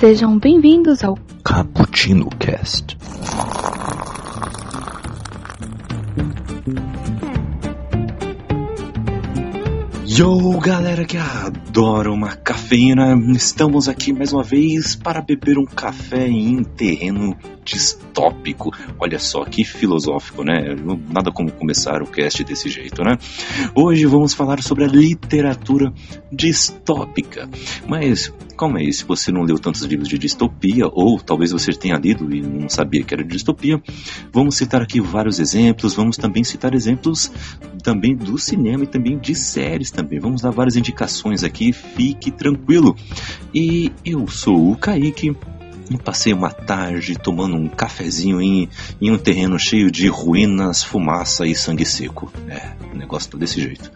Sejam bem-vindos ao Cappuccino Cast. Yo, galera que adora uma cafeína, estamos aqui mais uma vez para beber um café em terreno distópico. Olha só que filosófico, né? Nada como começar o cast desse jeito, né? Hoje vamos falar sobre a literatura distópica. Mas calma aí, se você não leu tantos livros de distopia, ou talvez você tenha lido e não sabia que era distopia, vamos citar aqui vários exemplos, vamos também citar exemplos também do cinema e também de séries também. Vamos dar várias indicações aqui, fique tranquilo. E eu sou o Kaique e passei uma tarde tomando um cafezinho em, em um terreno cheio de ruínas, fumaça e sangue seco. É, o negócio tá desse jeito.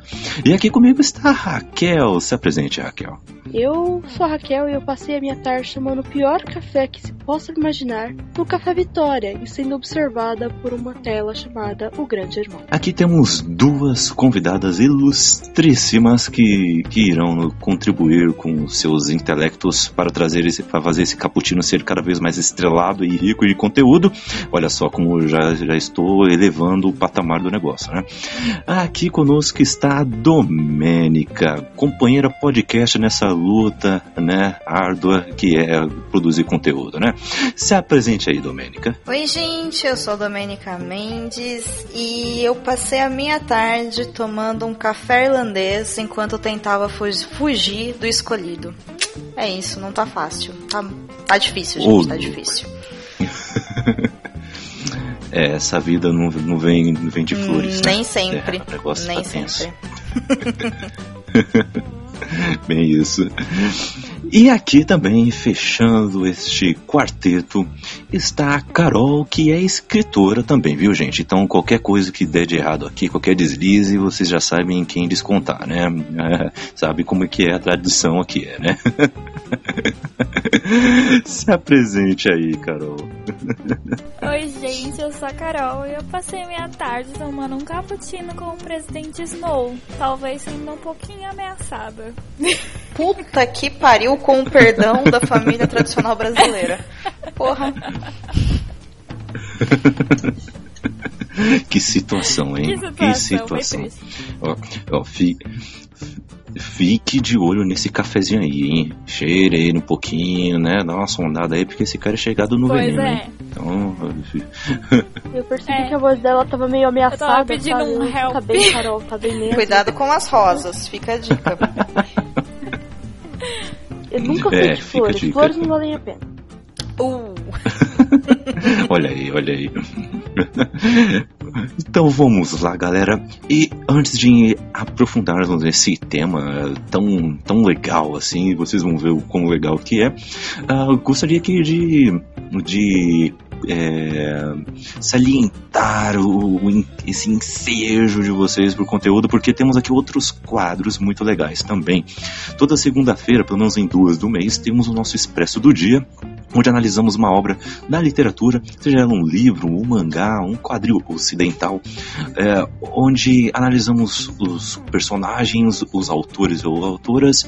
E aqui comigo está a Raquel. Se apresente, Raquel. Eu sou a Raquel e eu passei a minha tarde tomando o pior café que se possa imaginar no Café Vitória e sendo observada por uma tela chamada O Grande Irmão. Aqui temos duas convidadas ilustríssimas que, que irão contribuir com seus intelectos para trazer esse, para fazer esse cappuccino ser cada vez mais estrelado e rico de conteúdo. Olha só como já, já estou elevando o patamar do negócio, né? Aqui conosco está a Domênica, companheira podcast nessa luta, né, árdua que é produzir conteúdo, né? Se apresente aí, Domênica. Oi, gente, eu sou Domênica Mendes e eu passei a minha tarde tomando um café irlandês enquanto eu tentava fugir do escolhido. É isso, não tá fácil. Tá, tá difícil, gente, tá difícil. é, essa vida não, não, vem, não vem de hum, flores. Hum, nem né? sempre. É, nem tá sempre. Bem isso. E aqui também, fechando este quarteto, está a Carol, que é escritora também, viu, gente? Então, qualquer coisa que der de errado aqui, qualquer deslize, vocês já sabem em quem descontar, né? É, sabe como é que é a tradição aqui, né? Se apresente aí, Carol. Oi, gente, eu sou a Carol e eu passei minha tarde tomando um cappuccino com o presidente Snow, talvez sendo um pouquinho ameaçada. Puta que pariu com o perdão da família tradicional brasileira. Porra. que situação, hein? Que situação. Que situação. Ó, ó, fi, fique de olho nesse cafezinho aí, hein? Cheire ele um pouquinho, né? Dá uma sondada aí, porque esse cara é chegado no pois veneno, é. hein? Então, eu percebi é. que a voz dela tava meio ameaçada. Eu tava pedindo sabe? um help. Tá bem, Carol, tá bem mesmo. Cuidado com as rosas, fica a dica. eu nunca fui é, de flores, flores não valem a pena. Uh. olha aí, olha aí. Então vamos lá, galera. E antes de aprofundarmos nesse tema tão, tão legal assim, vocês vão ver o quão legal que é, uh, gostaria aqui de, de é, salientar o, o, esse ensejo de vocês por conteúdo, porque temos aqui outros quadros muito legais também. Toda segunda-feira, pelo menos em duas do mês, temos o nosso Expresso do Dia, onde analisamos uma obra da literatura, seja ela um livro, um mangá, um quadril ocidental, é, onde analisamos os personagens, os autores ou autoras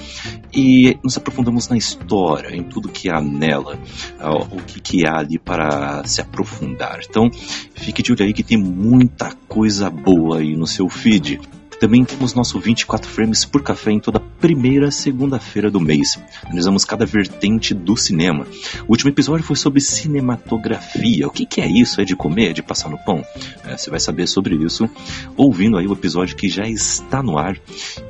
e nos aprofundamos na história, em tudo que há nela, é, o que, que há ali para se aprofundar. Então, fique de olho aí que tem muita coisa boa aí no seu feed. Também temos nosso 24 frames por café em toda primeira segunda-feira do mês. Analisamos cada vertente do cinema. O último episódio foi sobre cinematografia. O que, que é isso? É de comer? É de passar no pão? É, você vai saber sobre isso ouvindo aí o episódio que já está no ar.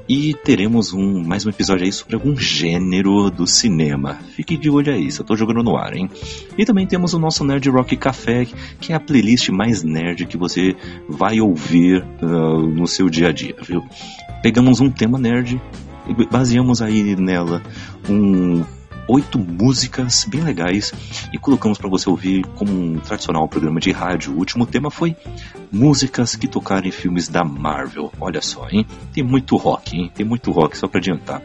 E teremos um, mais um episódio aí sobre algum gênero do cinema. Fique de olho aí, só estou jogando no ar, hein? E também temos o nosso Nerd Rock Café, que é a playlist mais nerd que você vai ouvir uh, no seu dia a dia viu? Pegamos um tema nerd e baseamos aí nela um oito músicas bem legais e colocamos para você ouvir como um tradicional programa de rádio. O último tema foi músicas que tocaram em filmes da Marvel. Olha só, hein? Tem muito rock, hein? Tem muito rock, só para adiantar.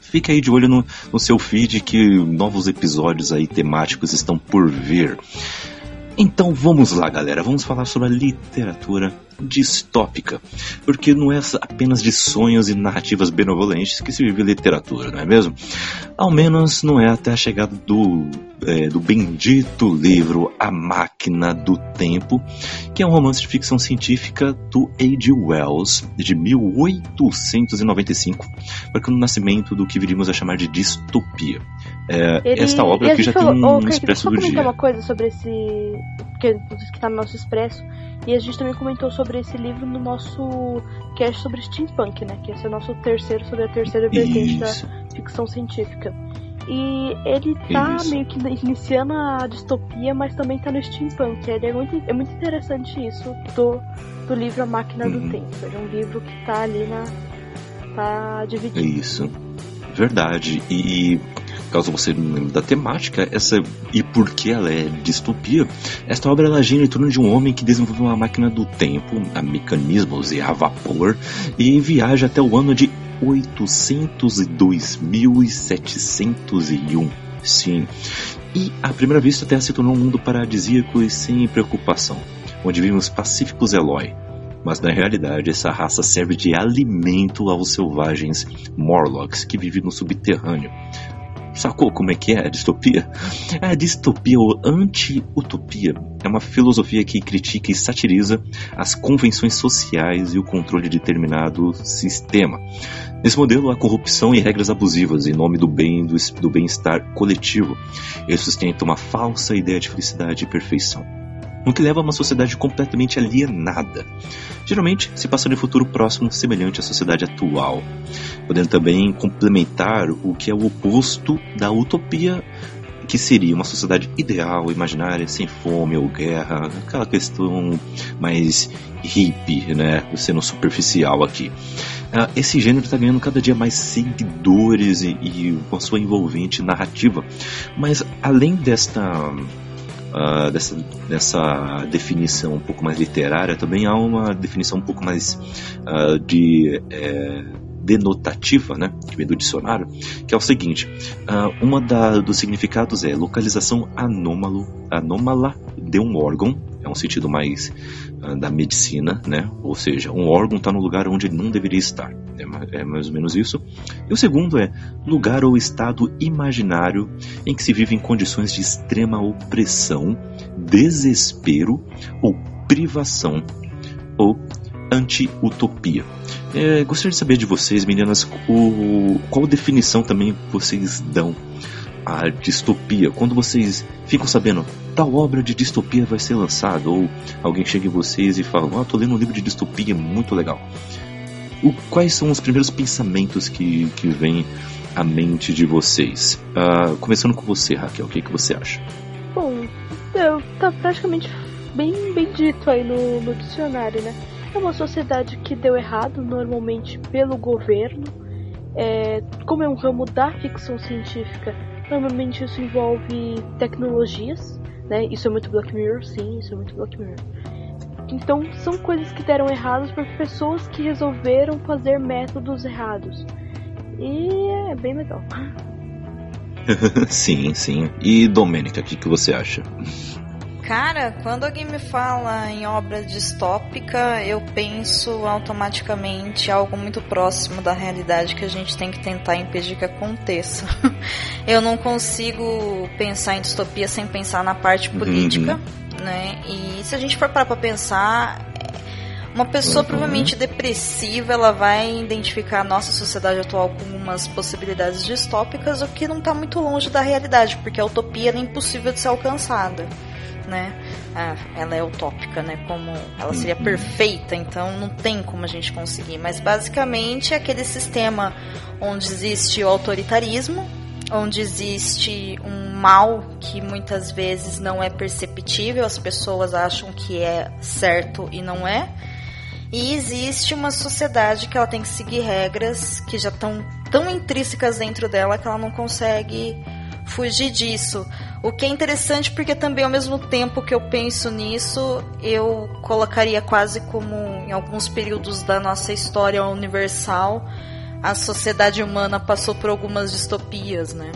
Fique aí de olho no, no seu feed que novos episódios aí temáticos estão por vir. Então vamos lá, galera. Vamos falar sobre a literatura distópica, porque não é apenas de sonhos e narrativas benevolentes que se vive literatura, não é mesmo? Ao menos não é até a chegada do, é, do bendito livro A Máquina do Tempo, que é um romance de ficção científica do H. Wells, de 1895, marcando o nascimento do que viríamos a chamar de distopia. É, Ele- esta obra aqui já falou- tem um Kaique, expresso deixa eu do comentar dia. uma coisa sobre esse. Que, inclusive, que tá no nosso expresso. E a gente também comentou sobre esse livro no nosso cast sobre steampunk, né? Que esse é o nosso terceiro sobre a terceira vertente da Isso. ficção científica. E ele tá Isso. meio que iniciando a distopia, mas também tá no steampunk. Ele é muito, é muito interessante isso do, do livro A Máquina Uhum. do Tempo. Ele é um livro que tá ali na. tá dividido. Isso. Verdade. E caso você não lembre da temática, essa e por que ela é distopia, esta obra ela gira em torno de um homem que desenvolveu uma máquina do tempo, a mecanismos e a vapor, e viaja até o ano de 802.701. Sim. E à primeira vista a Terra se tornou um mundo paradisíaco e sem preocupação, onde vivemos pacíficos Eloy. Mas na realidade essa raça serve de alimento aos selvagens Morlocks que vivem no subterrâneo. Sacou como é que é a distopia? A distopia ou anti-utopia é uma filosofia que critica e satiriza as convenções sociais e o controle de determinado sistema. Nesse modelo há corrupção e regras abusivas em nome do bem do, do bem-estar coletivo. Ele sustenta uma falsa ideia de felicidade e perfeição o que leva a uma sociedade completamente alienada, geralmente se passando em futuro próximo semelhante à sociedade atual, podendo também complementar o que é o oposto da utopia, que seria uma sociedade ideal, imaginária, sem fome ou guerra, aquela questão mais hippie, né, sendo superficial aqui. Ah, Esse gênero está ganhando cada dia mais seguidores e, e com a sua envolvente narrativa, mas além desta Uh, dessa, dessa definição um pouco mais literária, também há uma definição um pouco mais uh, de é, denotativa, né, que vem do dicionário, que é o seguinte: uh, uma da, dos significados é localização anômalo, anômala de um órgão, é um sentido mais da medicina, né, ou seja, um órgão está no lugar onde ele não deveria estar, é, é mais ou menos isso. E o segundo é lugar ou estado imaginário em que se vive em condições de extrema opressão, desespero ou privação ou anti-utopia. É, gostaria de saber de vocês, meninas, o, qual definição também vocês dão à distopia? Quando vocês ficam sabendo tal obra de distopia vai ser lançada, ou alguém chega em vocês e fala, ah, tô lendo um livro de distopia muito legal. O, quais são os primeiros pensamentos que, que vêm à mente de vocês? Uh, começando com você, Raquel, o que, que você acha? Bom, eu, tá praticamente bem, bem dito aí no, no dicionário, né? É uma sociedade que deu errado, normalmente pelo governo. É, como é um ramo da ficção científica, normalmente isso envolve tecnologias, né? Isso é muito Black Mirror, sim, isso é muito Black Mirror. Então são coisas que deram errados por pessoas que resolveram fazer métodos errados. E é bem legal. sim, sim. E Domênica, o que, que você acha? Cara, quando alguém me fala em obra distópica, eu penso automaticamente algo muito próximo da realidade que a gente tem que tentar impedir que aconteça. eu não consigo pensar em distopia sem pensar na parte política, uhum. né? E se a gente for parar pra pensar, uma pessoa uhum. provavelmente depressiva, ela vai identificar a nossa sociedade atual como umas possibilidades distópicas, o que não está muito longe da realidade, porque a utopia é impossível de ser alcançada né? Ah, ela é utópica, né? Como ela seria Uhum. perfeita, então não tem como a gente conseguir. Mas basicamente é aquele sistema onde existe o autoritarismo, onde existe um mal que muitas vezes não é perceptível, as pessoas acham que é certo e não é. E existe uma sociedade que ela tem que seguir regras que já estão tão intrínsecas dentro dela que ela não consegue fugir disso. O que é interessante porque também ao mesmo tempo que eu penso nisso, eu colocaria quase como em alguns períodos da nossa história universal, a sociedade humana passou por algumas distopias, né?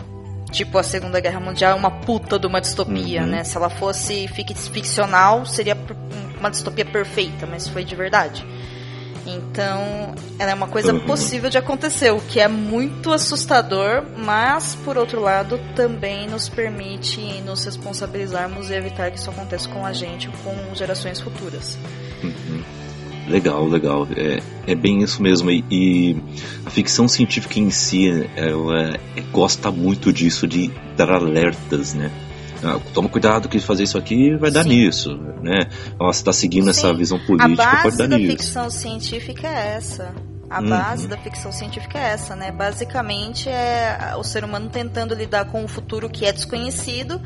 Tipo, a Segunda Guerra Mundial é uma puta de uma distopia, Uhum. né? Se ela fosse fic- ficcional, seria uma distopia perfeita, mas foi de verdade. Então, ela é uma coisa Uhum. possível de acontecer, o que é muito assustador, mas por outro lado também nos permite nos responsabilizarmos e evitar que isso aconteça com a gente ou com gerações futuras. Uhum. Legal, legal. É, é bem isso mesmo. E, e a ficção científica em si, ela é- gosta muito disso, de dar alertas, né? Ah, toma cuidado que fazer isso aqui vai dar Sim. nisso, né? Ó, você tá seguindo essa Sim. visão A política, pode base dar da nisso. ficção científica é essa. A Uhum. base da ficção científica é essa, né? Basicamente é o ser humano tentando lidar com o futuro que é desconhecido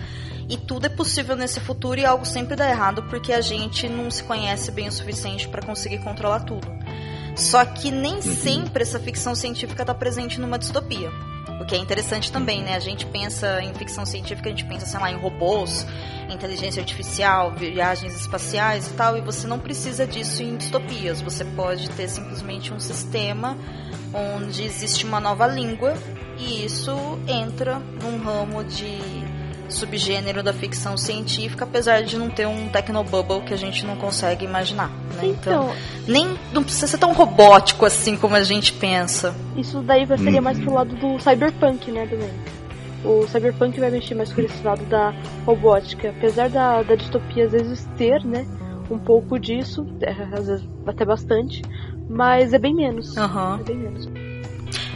e tudo é possível nesse futuro e algo sempre dá errado porque a gente não se conhece bem o suficiente para conseguir controlar tudo. Só que nem Uhum. sempre essa ficção científica está presente numa distopia. O que é interessante também, né? A gente pensa em ficção científica, a gente pensa, sei lá, em robôs, inteligência artificial, viagens espaciais e tal, e você não precisa disso em distopias. Você pode ter simplesmente um sistema onde existe uma nova língua e isso entra num ramo de subgênero da ficção científica, apesar de não ter um technobubble que a gente não consegue imaginar. Né? Então, nem não precisa ser tão robótico assim como a gente pensa. isso daí vai- seria Uhum. mais pro lado do cyberpunk, né, também. O cyberpunk vai mexer mais com esse lado da robótica. Apesar da, da distopia às vezes ter, né, um pouco disso, é, às vezes até bastante, mas é bem menos. Aham. É bem menos.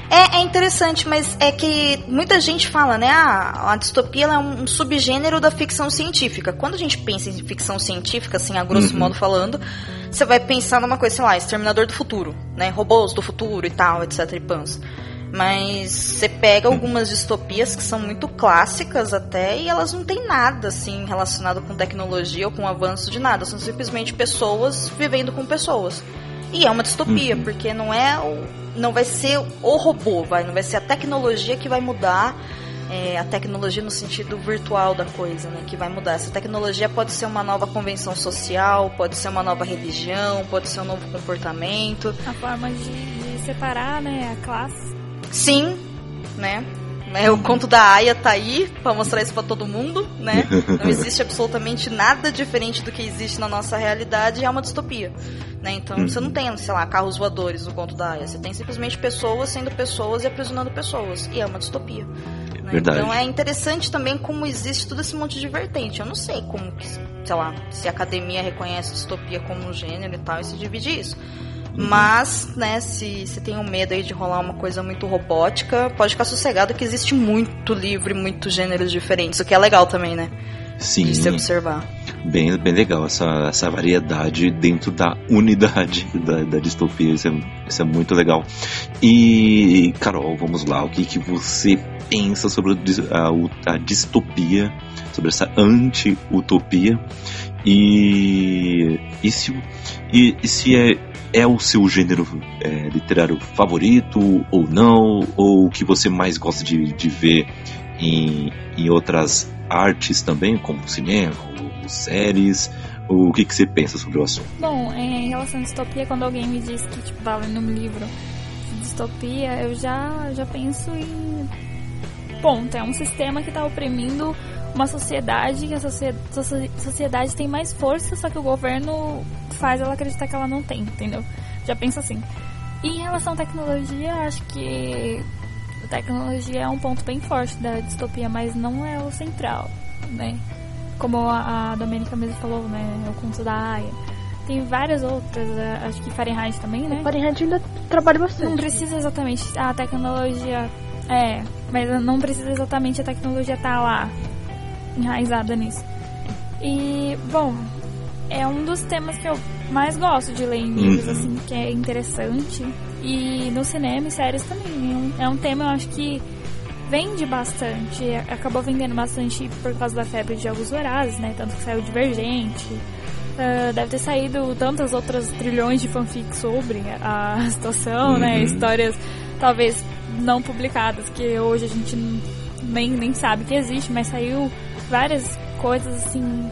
É, é interessante, mas é que muita gente fala, né? Ah, a distopia é um subgênero da ficção científica. Quando a gente pensa em ficção científica, assim, a grosso Uhum. modo falando, você vai pensar numa coisa, sei lá, Exterminador do Futuro, né? Robôs do futuro e tal, etc. e pans. Mas você pega algumas distopias que são muito clássicas até e elas não têm nada assim relacionado com tecnologia ou com avanço de nada. São simplesmente pessoas vivendo com pessoas. E é uma distopia, Uhum. porque não é o, não vai ser o robô, vai, não vai ser a tecnologia que vai mudar é, a tecnologia no sentido virtual da coisa, né? Que vai mudar. Essa tecnologia pode ser uma nova convenção social, pode ser uma nova religião, pode ser um novo comportamento. A forma de, de separar, né, a classe. Sim, né? É, o conto da Aya tá aí pra mostrar isso pra todo mundo, né? Não existe absolutamente nada diferente do que existe na nossa realidade e é uma distopia, né? Então você não tem, sei lá, carros voadores no conto da Aya. Você tem simplesmente pessoas sendo pessoas e aprisionando pessoas. E é uma distopia. Né? Verdade. Então é interessante também como existe todo esse monte de vertente. Eu não sei como que, sei lá, se a academia reconhece distopia como um gênero e tal e se divide isso. Mas, né, se você tem um medo aí de rolar uma coisa muito robótica, pode ficar sossegado que existe muito livro e muitos gêneros diferentes, o que é legal também, né? Sim, De se observar. Bem, bem legal essa, essa variedade dentro da unidade da, da distopia. Isso é, isso é muito legal. E, Carol, vamos lá. O que, que você pensa sobre a, a distopia, sobre essa anti-utopia? E, e se, e, e se é, é o seu gênero é, literário favorito ou não? Ou o que você mais gosta de, de ver em, em outras artes também, como cinema séries? O que, que você pensa sobre o assunto? Bom, é, em relação à distopia, quando alguém me diz que, tipo, tá lendo um livro de distopia, eu já, já penso em. Ponto, é um sistema que tá oprimindo uma sociedade, que a socie- socie- sociedade tem mais força, só que o governo faz ela acreditar que ela não tem, entendeu? Já penso assim. E em relação à tecnologia, acho que a tecnologia é um ponto bem forte da distopia, mas não é o central, né? Como a, a Domênica mesmo falou, né? O conto da Aya. Tem várias outras, eh, acho que Fahrenheit também, né? Fahrenheit ainda trabalha Não bastante. precisa exatamente a tecnologia. É, mas não precisa exatamente a tecnologia estar lá, enraizada nisso. E, bom, é um dos temas que eu mais gosto de ler em livros, Uhum. assim, que é interessante. E no cinema e séries também. É um, é um tema, eu acho que vende bastante. Acabou vendendo bastante por causa da febre de jogos vorazes, né? Tanto que saiu Divergente. Ah, deve ter saído tantas outras trilhões de fanfics sobre a situação, né? Uhum. Histórias talvez não publicadas, que hoje a gente nem, nem sabe que existe, mas saiu várias coisas assim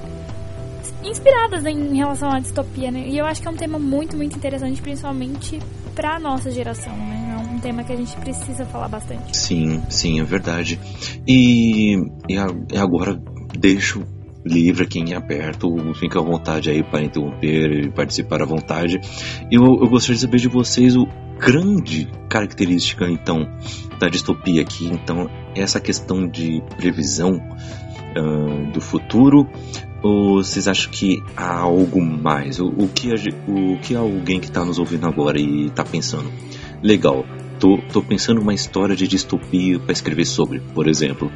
inspiradas né, em relação à distopia, né? E eu acho que é um tema muito, muito interessante, principalmente pra nossa geração, né? É tema que a gente precisa falar bastante. Sim, sim, é verdade. E, e, a- agora deixo livre aqui em aberto, fica à vontade aí para interromper e participar à vontade. Eu, eu gostaria de saber de vocês o grande característica então da distopia aqui, então essa questão de previsão uh, do futuro ou vocês acham que há algo mais? O, o que, o que alguém que está nos ouvindo agora e está pensando? Legal, tô, tô pensando uma história de distopia para escrever sobre, por exemplo.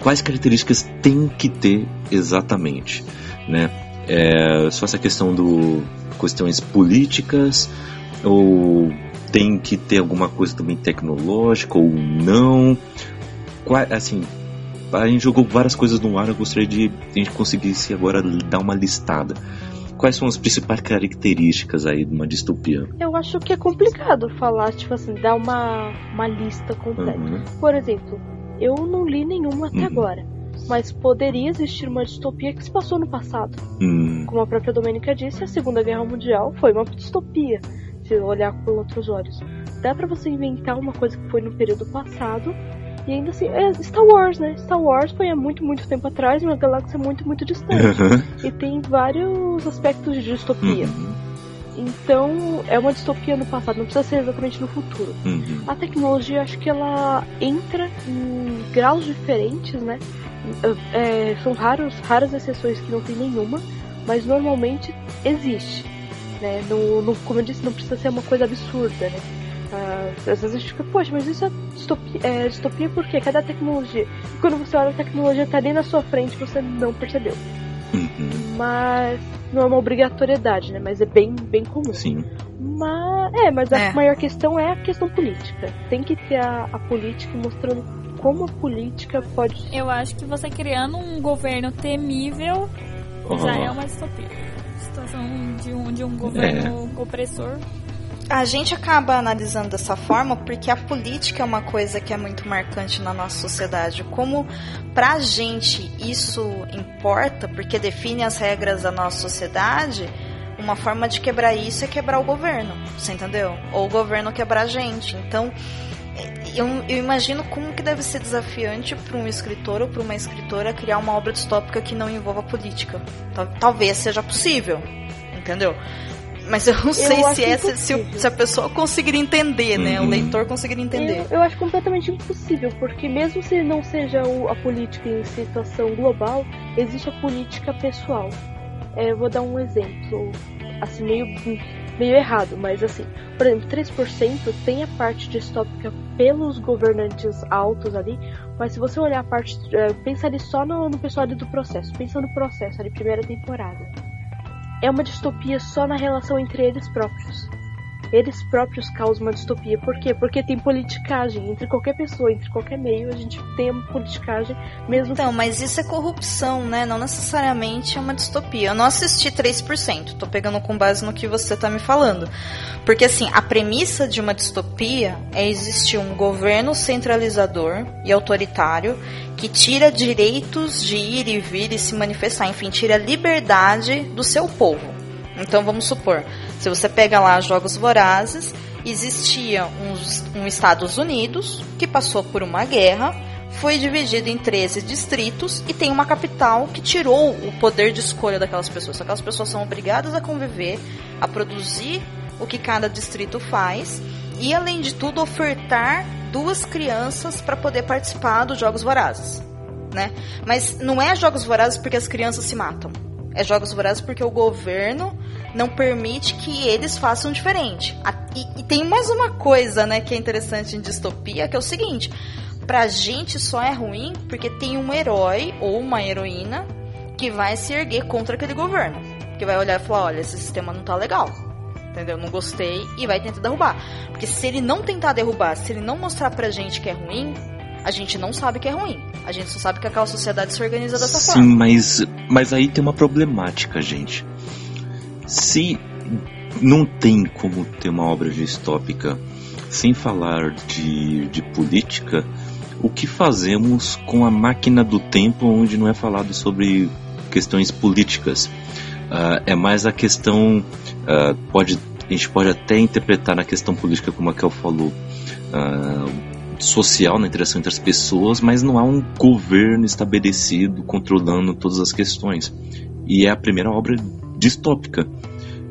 Quais características tem que ter exatamente? Né? É, só essa questão do questões políticas ou tem que ter alguma coisa também tecnológica ou não? Qual, assim, a gente jogou várias coisas no ar, eu gostaria de a gente conseguisse agora dar uma listada. Quais são as principais características aí de uma distopia? Eu acho que é complicado falar, tipo assim, dar uma, uma lista completa. Uhum. Por exemplo, eu não li nenhuma até uhum. agora. Mas poderia existir uma distopia que se passou no passado. Uhum. Como a própria Domênica disse, a Segunda Guerra Mundial foi uma distopia, se olhar com outros olhos. Dá para você inventar uma coisa que foi no período passado e ainda assim, é Star Wars, né? Star Wars foi há muito, muito tempo atrás, uma galáxia muito, muito distante. Uhum. E tem vários aspectos de distopia. Uhum. Então, é uma distopia no passado, não precisa ser exatamente no futuro. Uhum. A tecnologia, acho que ela entra em graus diferentes, né? É, são raros, raras exceções que não tem nenhuma, mas normalmente existe. Né? No, no, como eu disse, não precisa ser uma coisa absurda, né? Uh, às vezes a gente fica, poxa, mas isso é distopia, é distopia porque cada tecnologia. E quando você olha a tecnologia tá ali na sua frente, você não percebeu. Uhum. Mas não é uma obrigatoriedade, né? Mas é bem, bem comum. Sim. Mas é, mas a é. maior questão é a questão política. Tem que ter a, a política mostrando como a política pode. Eu acho que você criando um governo temível uhum. já é uma distopia. Situação de um, de um governo é. opressor a gente acaba analisando dessa forma porque a política é uma coisa que é muito marcante na nossa sociedade. Como pra gente isso importa, porque define as regras da nossa sociedade, uma forma de quebrar isso é quebrar o governo, você entendeu? Ou o governo quebrar a gente. Então, eu, eu imagino como que deve ser desafiante para um escritor ou para uma escritora criar uma obra distópica que não envolva política. Talvez seja possível, entendeu? Mas eu não sei eu se, essa, se, se, a pessoa conseguir entender, uhum. né? O uhum. leitor conseguir entender. Eu, eu, acho completamente impossível, porque mesmo se não seja o, a política em situação global, existe a política pessoal. É, eu vou dar um exemplo, assim, meio, meio errado, mas assim, por exemplo, 3% tem a parte distópica pelos governantes altos ali, mas se você olhar a parte, é, pensa ali só no, no pessoal ali do processo, pensa no processo ali, primeira temporada é uma distopia só na relação entre eles próprios. Eles próprios causam uma distopia. Por quê? Porque tem politicagem entre qualquer pessoa, entre qualquer meio, a gente tem uma politicagem mesmo. Então, mas isso é corrupção, né? Não necessariamente é uma distopia. Eu não assisti 3%, tô pegando com base no que você tá me falando. Porque assim, a premissa de uma distopia é existir um governo centralizador e autoritário que tira direitos de ir e vir e se manifestar, enfim, tira a liberdade do seu povo. Então vamos supor, se você pega lá Jogos Vorazes, existia um, Estados Unidos que passou por uma guerra, foi dividido em 13 distritos e tem uma capital que tirou o poder de escolha daquelas pessoas. Aquelas pessoas são obrigadas a conviver, a produzir o que cada distrito faz e, além de tudo, ofertar duas crianças para poder participar dos Jogos Vorazes, né? Mas não é Jogos Vorazes porque as crianças se matam. É Jogos Vorazes porque o governo não permite que eles façam diferente. E, e tem mais uma coisa, né, que é interessante em distopia, que é o seguinte: pra gente só é ruim porque tem um herói ou uma heroína que vai se erguer contra aquele governo. Que vai olhar e falar: olha, esse sistema não tá legal entendeu? Não gostei e vai tentar derrubar. Porque se ele não tentar derrubar, se ele não mostrar pra gente que é ruim, a gente não sabe que é ruim. A gente só sabe que aquela sociedade se organiza dessa Sim, forma. Sim, mas, mas aí tem uma problemática, gente. Se não tem como ter uma obra distópica sem falar de, de política, o que fazemos com a máquina do tempo onde não é falado sobre questões políticas? Uh, é mais a questão uh, pode a gente pode até interpretar na questão política como a Kel falou uh, social, na interação entre as pessoas, mas não há um governo estabelecido controlando todas as questões. E é a primeira obra distópica.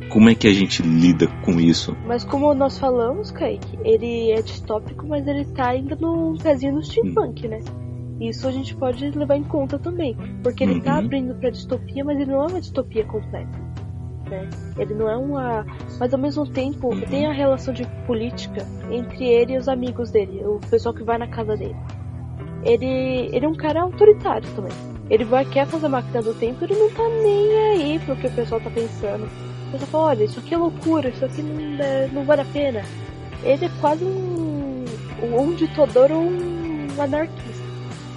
Como é que a gente lida com isso? Mas como nós falamos, Kaique, ele é distópico, mas ele tá ainda no pezinho do steampunk, hum. né? Isso a gente pode levar em conta também, porque ele tá uhum. tá abrindo para distopia, mas ele não é uma distopia completa. Né? Ele não é uma. Mas ao mesmo tempo uhum. tem a relação de política entre ele e os amigos dele, o pessoal que vai na casa dele. Ele, ele é um cara autoritário também. Ele vai quer fazer a máquina do tempo, ele não tá nem aí pro que o pessoal tá pensando. O pessoal fala, olha, isso aqui é loucura, isso aqui não, é, não vale a pena. Ele é quase um, um ditador ou um anarquista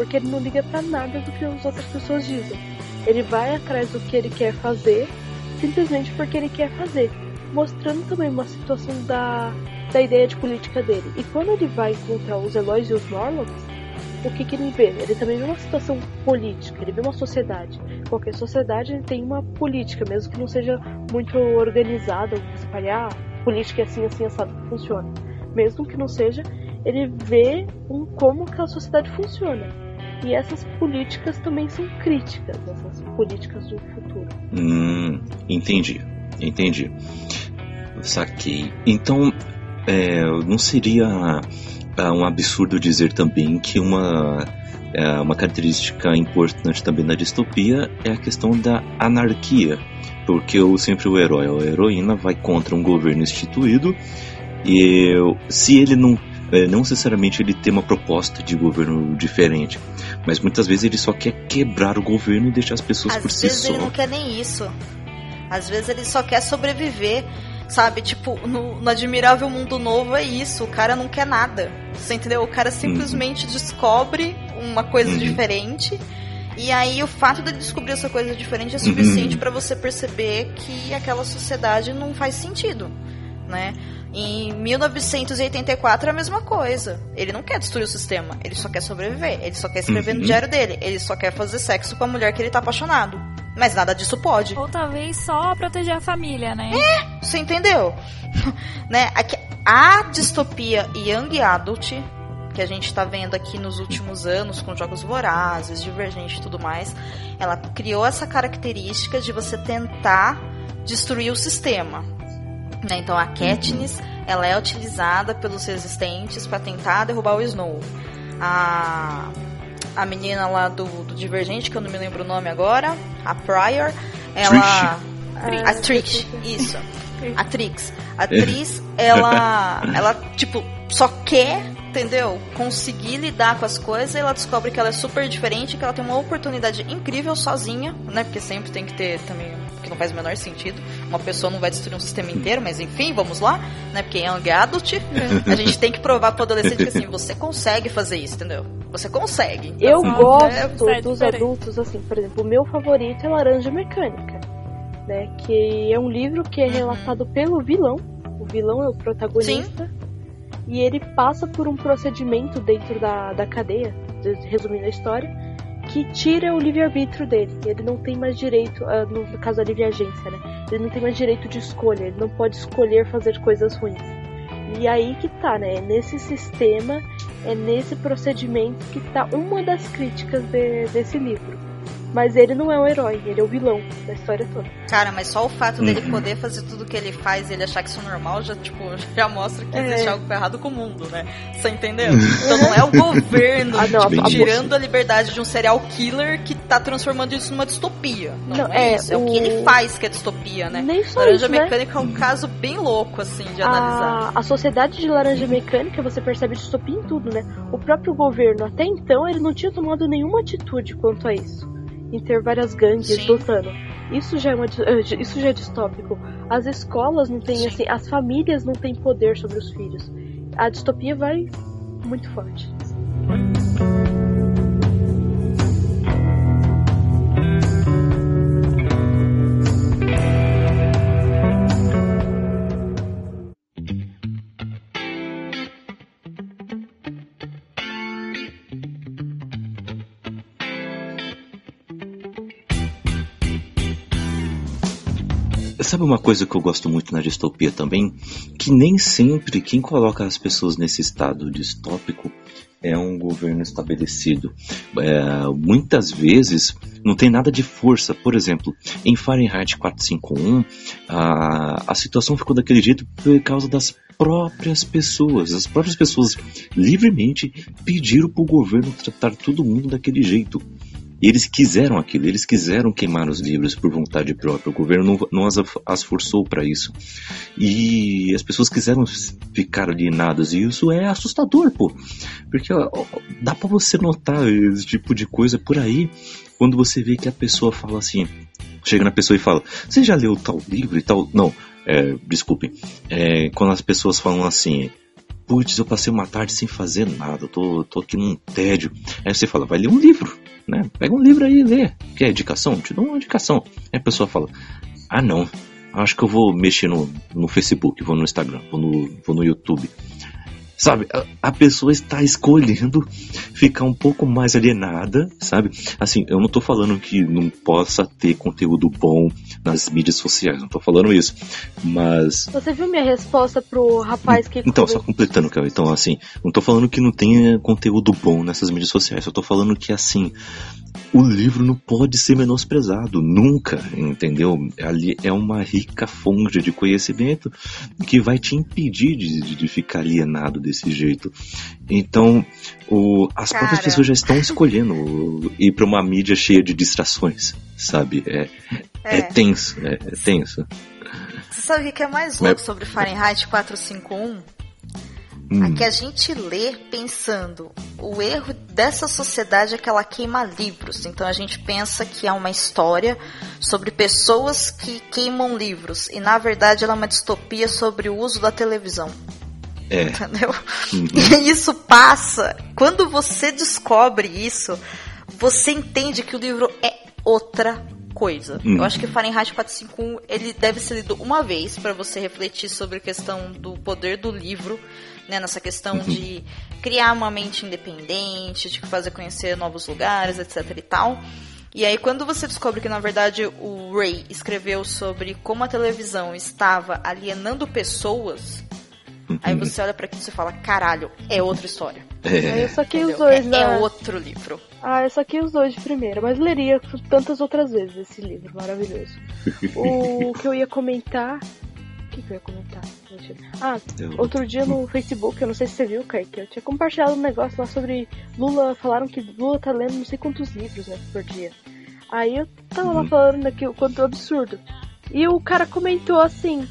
porque ele não liga para nada do que as outras pessoas dizem. Ele vai atrás do que ele quer fazer, simplesmente porque ele quer fazer, mostrando também uma situação da, da ideia de política dele. E quando ele vai encontrar os Eloys e os Morlocks, o que, que ele vê? Ele também vê uma situação política, ele vê uma sociedade. Qualquer sociedade tem uma política, mesmo que não seja muito organizada, ou fale, ah, política é assim, assim, assado, funciona. Mesmo que não seja, ele vê um, como que a sociedade funciona. E essas políticas também são críticas, essas políticas do futuro. Hum, entendi, entendi. Saquei. Então, é, não seria é, um absurdo dizer também que uma, é, uma característica importante também na distopia é a questão da anarquia. Porque eu, sempre o herói ou a heroína vai contra um governo instituído e se ele não é, não necessariamente ele tem uma proposta de governo diferente, mas muitas vezes ele só quer quebrar o governo e deixar as pessoas Às por si só. Às vezes ele não quer nem isso. Às vezes ele só quer sobreviver, sabe? Tipo, no, no Admirável Mundo Novo é isso, o cara não quer nada. Você entendeu? O cara simplesmente uhum. descobre uma coisa uhum. diferente. E aí o fato dele descobrir essa coisa diferente é suficiente uhum. para você perceber que aquela sociedade não faz sentido, né? Em 1984 é a mesma coisa. Ele não quer destruir o sistema, ele só quer sobreviver. Ele só quer escrever uhum. no diário dele. Ele só quer fazer sexo com a mulher que ele tá apaixonado. Mas nada disso pode. Ou talvez só proteger a família, né? É, você entendeu? né? A distopia Young Adult, que a gente tá vendo aqui nos últimos anos com jogos vorazes, divergente e tudo mais, ela criou essa característica de você tentar destruir o sistema. Né? Então a Katniss uhum. ela é utilizada pelos resistentes para tentar derrubar o Snow. A, a menina lá do, do Divergente, que eu não me lembro o nome agora, a Pryor, ela. Trish. A Trish, isso. A Trix. A Tris, ela, ela, tipo, só quer, entendeu? Conseguir lidar com as coisas, ela descobre que ela é super diferente, que ela tem uma oportunidade incrível sozinha, né? Porque sempre tem que ter também que não faz o menor sentido. Uma pessoa não vai destruir um sistema inteiro, mas enfim, vamos lá, né? Porque é um adult, a gente tem que provar pro adolescente que assim, você consegue fazer isso, entendeu? Você consegue. Então, eu assim, gosto é, dos adultos, assim, por exemplo, o meu favorito é Laranja Mecânica, né? Que é um livro que é uhum. relatado uhum. pelo vilão. O vilão é o protagonista. Sim. E ele passa por um procedimento dentro da, da cadeia, resumindo a história, que tira o livre-arbítrio dele. Ele não tem mais direito, uh, no caso da livre-agência, né? Ele não tem mais direito de escolha, ele não pode escolher fazer coisas ruins. E aí que tá, né? É nesse sistema, é nesse procedimento que tá uma das críticas de, desse livro. Mas ele não é o herói, ele é o vilão da história toda. Cara, mas só o fato uhum. dele poder fazer tudo que ele faz e ele achar que isso é normal já, tipo, já mostra que é. existe algo errado com o mundo, né? Você entendeu? então não é o governo ah, não, tipo, tirando a liberdade de um serial killer que tá transformando isso numa distopia. Não, não é, é, isso. É o... o que ele faz que é distopia, né? Nem só Laranja isso, né? Mecânica né? é um caso bem louco, assim, de a, analisar. A sociedade de Laranja Mecânica, você percebe distopia em tudo, né? O próprio governo, até então, ele não tinha tomado nenhuma atitude quanto a isso em ter várias gangues Sim. lutando. Isso já é uma, eh, isso já é distópico. As escolas não têm assim, as famílias não têm poder sobre os filhos. A distopia vai muito forte. Sabe uma coisa que eu gosto muito na distopia também? Que nem sempre quem coloca as pessoas nesse estado distópico é um governo estabelecido. É, muitas vezes não tem nada de força. Por exemplo, em Fahrenheit 451, a, a situação ficou daquele jeito por causa das próprias pessoas. As próprias pessoas livremente pediram para o governo tratar todo mundo daquele jeito. E eles quiseram aquilo, eles quiseram queimar os livros por vontade própria. O governo não, não as, as, forçou para isso. E as pessoas quiseram ficar alienadas. E isso é assustador, pô. Porque ó, dá para você notar esse tipo de coisa por aí quando você vê que a pessoa fala assim. Chega na pessoa e fala: Você já leu tal livro e tal? Não, é, desculpe. É, quando as pessoas falam assim putz, eu passei uma tarde sem fazer nada, tô, tô aqui num tédio. Aí você fala, vai ler um livro, né? Pega um livro aí e lê. Quer indicação? Te dou uma indicação. Aí a pessoa fala, ah não, acho que eu vou mexer no, no Facebook, vou no Instagram, vou no, vou no YouTube. Sabe, a, a, pessoa está escolhendo ficar um pouco mais alienada, sabe? Assim, eu não estou falando que não possa ter conteúdo bom nas mídias sociais, não estou falando isso. Mas. Você viu minha resposta pro rapaz que. Então, só completando, Kel. Então, assim, não estou falando que não tenha conteúdo bom nessas mídias sociais, eu estou falando que, assim, o livro não pode ser menosprezado, nunca, entendeu? Ali é uma rica fonte de conhecimento que vai te impedir de, de ficar alienado desse jeito. Então, o, as Cara. próprias pessoas já estão escolhendo ir para uma mídia cheia de distrações, sabe? É, é. é tenso, é, é tenso. Você sabe o que é mais louco Mas... sobre Fahrenheit 451? Hum. A que a gente lê pensando, o erro dessa sociedade é que ela queima livros. Então a gente pensa que é uma história sobre pessoas que queimam livros. E na verdade ela é uma distopia sobre o uso da televisão. É. Entendeu? Uhum. E isso passa. Quando você descobre isso, você entende que o livro é outra coisa. Uhum. Eu acho que Fahrenheit 451 ele deve ser lido uma vez para você refletir sobre a questão do poder do livro né, nessa questão uhum. de criar uma mente independente, de fazer conhecer novos lugares, etc e tal. E aí quando você descobre que na verdade o Ray escreveu sobre como a televisão estava alienando pessoas, uhum. aí você olha para aquilo e fala, caralho, é outra história. É. Eu saquei os dois, é, né? É outro livro. Ah, eu saquei os dois de primeira, mas leria tantas outras vezes esse livro maravilhoso. o que eu ia comentar o que, que eu ia comentar? Ah, outro dia no Facebook, eu não sei se você viu, Kaique, eu tinha compartilhado um negócio lá sobre Lula. Falaram que Lula tá lendo não sei quantos livros, né, por dia. Aí eu tava uhum. lá falando daqui o quanto absurdo. E o cara comentou assim: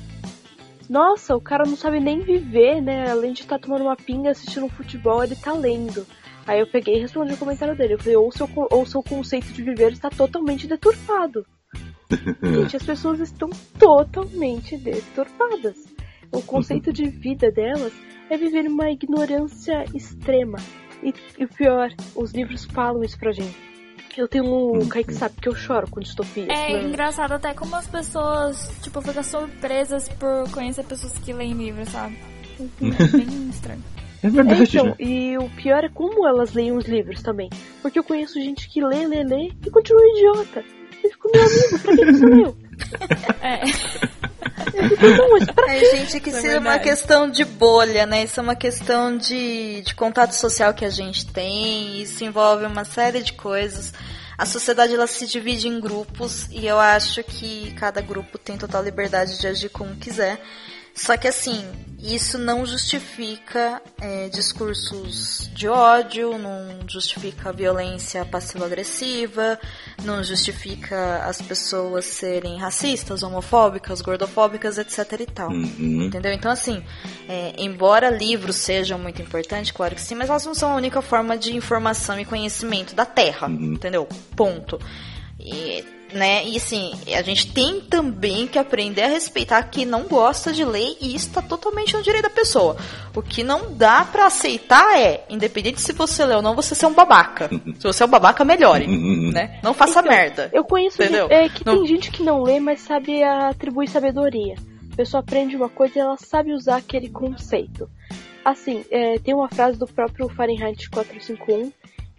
Nossa, o cara não sabe nem viver, né? Além de estar tá tomando uma pinga assistindo um futebol, ele tá lendo. Aí eu peguei e respondi o comentário dele. Eu falei: Ou seu, ou seu conceito de viver está totalmente deturpado. Gente, as pessoas estão totalmente deturpadas. O conceito de vida delas é viver uma ignorância extrema. E, e o pior, os livros falam isso pra gente. Eu tenho um. O Kaique sabe que eu choro com distopia. É né? engraçado até como as pessoas, tipo, ficam surpresas por conhecer pessoas que leem livros, sabe? É bem estranho. É verdade. É, então, né? E o pior é como elas leem os livros também. Porque eu conheço gente que lê, lê, lê e continua idiota. Eu fico, meu amigo, pra que você leu? É. É, gente, que isso é uma questão de bolha, né? Isso é uma questão de, de contato social que a gente tem. Isso envolve uma série de coisas. A sociedade ela se divide em grupos e eu acho que cada grupo tem total liberdade de agir como quiser. Só que assim, isso não justifica é, discursos de ódio, não justifica violência passivo-agressiva, não justifica as pessoas serem racistas, homofóbicas, gordofóbicas, etc e tal. Uhum. Entendeu? Então, assim, é, embora livros sejam muito importantes, claro que sim, mas elas não são a única forma de informação e conhecimento da Terra. Uhum. Entendeu? Ponto. E né? E assim, a gente tem também que aprender a respeitar quem não gosta de ler e isso tá totalmente no direito da pessoa. O que não dá para aceitar é, independente se você lê ou não, você ser um babaca. se você é um babaca, melhore, né? Não faça então, merda. Eu conheço entendeu? Gente, é que não... tem gente que não lê, mas sabe atribuir sabedoria. A pessoa aprende uma coisa e ela sabe usar aquele conceito. Assim, é, tem uma frase do próprio Fahrenheit 451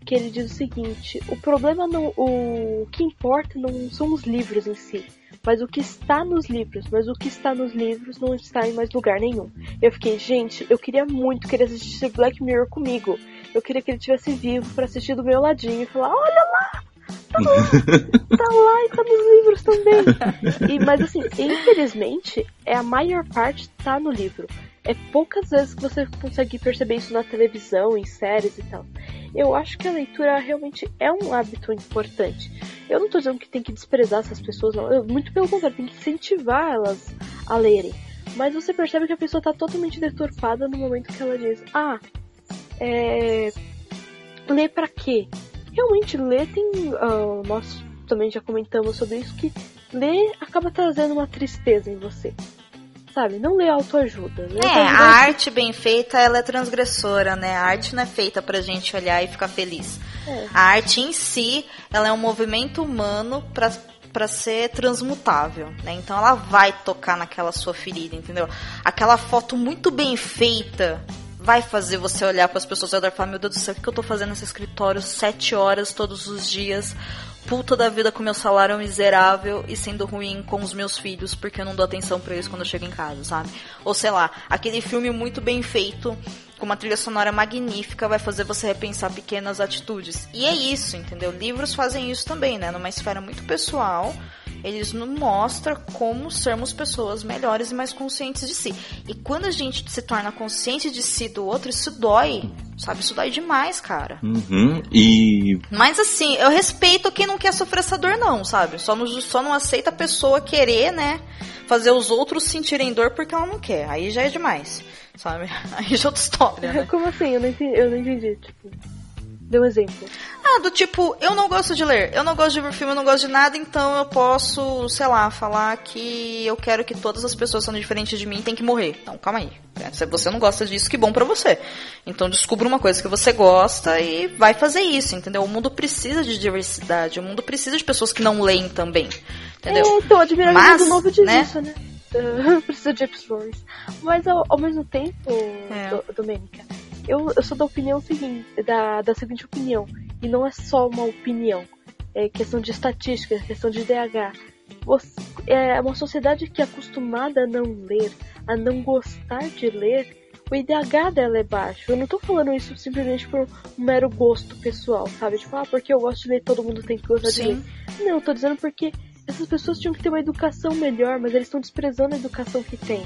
que ele diz o seguinte: o problema não, o que importa não são os livros em si, mas o que está nos livros, mas o que está nos livros não está em mais lugar nenhum. Eu fiquei, gente, eu queria muito que ele assistisse Black Mirror comigo. Eu queria que ele tivesse vivo para assistir do meu ladinho e falar, olha lá! Tá lá, tá lá e tá nos livros também. E, mas assim, infelizmente, é a maior parte tá no livro. É poucas vezes que você consegue perceber isso na televisão, em séries e tal. Eu acho que a leitura realmente é um hábito importante. Eu não tô dizendo que tem que desprezar essas pessoas, não. Eu, muito pelo contrário, tem que incentivar elas a lerem. Mas você percebe que a pessoa tá totalmente deturpada no momento que ela diz: Ah, é. Ler pra quê? Realmente, ler tem. Uh, nós também já comentamos sobre isso, que ler acaba trazendo uma tristeza em você sabe? Não lê autoajuda. Lê é, autoajuda a arte bem feita, ela é transgressora, né? A arte não é feita pra gente olhar e ficar feliz. É. A arte em si, ela é um movimento humano pra para ser transmutável, né? Então ela vai tocar naquela sua ferida, entendeu? Aquela foto muito bem feita vai fazer você olhar para as pessoas e falar, meu Deus do céu, o que eu tô fazendo nesse escritório sete horas todos os dias? Puta da vida com meu salário miserável e sendo ruim com os meus filhos porque eu não dou atenção para eles quando eu chego em casa, sabe? Ou sei lá, aquele filme muito bem feito, com uma trilha sonora magnífica, vai fazer você repensar pequenas atitudes. E é isso, entendeu? Livros fazem isso também, né? Numa esfera muito pessoal, eles nos mostram como sermos pessoas melhores e mais conscientes de si. E quando a gente se torna consciente de si do outro, isso dói, sabe? Isso dói demais, cara. Uhum, e. Mas assim, eu respeito quem não quer sofrer essa dor, não, sabe? Só não, só não aceita a pessoa querer, né? Fazer os outros sentirem dor porque ela não quer. Aí já é demais, sabe? Aí já é outra história, né? Como assim? Eu não entendi. Eu não entendi. Tipo, dê um exemplo. Ah, do tipo, eu não gosto de ler, eu não gosto de ver filme, eu não gosto de nada, então eu posso, sei lá, falar que eu quero que todas as pessoas sendo diferentes de mim tem que morrer. Então, calma aí. É, se você não gosta disso, que bom para você. Então descubra uma coisa que você gosta e vai fazer isso, entendeu? O mundo precisa de diversidade, o mundo precisa de pessoas que não leem também. Entendeu? É, então, Admirável do Novo diz né? isso, né? Precisa de opções. Mas ao, ao mesmo tempo, É. Do- Domênica, eu, eu sou da opinião seguinte, da, da seguinte opinião. E não é só uma opinião. É questão de estatística, é questão de DH. Você- é uma sociedade que é acostumada a não ler, a não gostar de ler, o IDH dela é baixo. Eu não tô falando isso simplesmente por um mero gosto pessoal, sabe? Tipo, ah, porque eu gosto de ler, todo mundo tem que gostar de ler. Sim. Não, eu tô dizendo porque essas pessoas tinham que ter uma educação melhor, mas eles estão desprezando a educação que tem.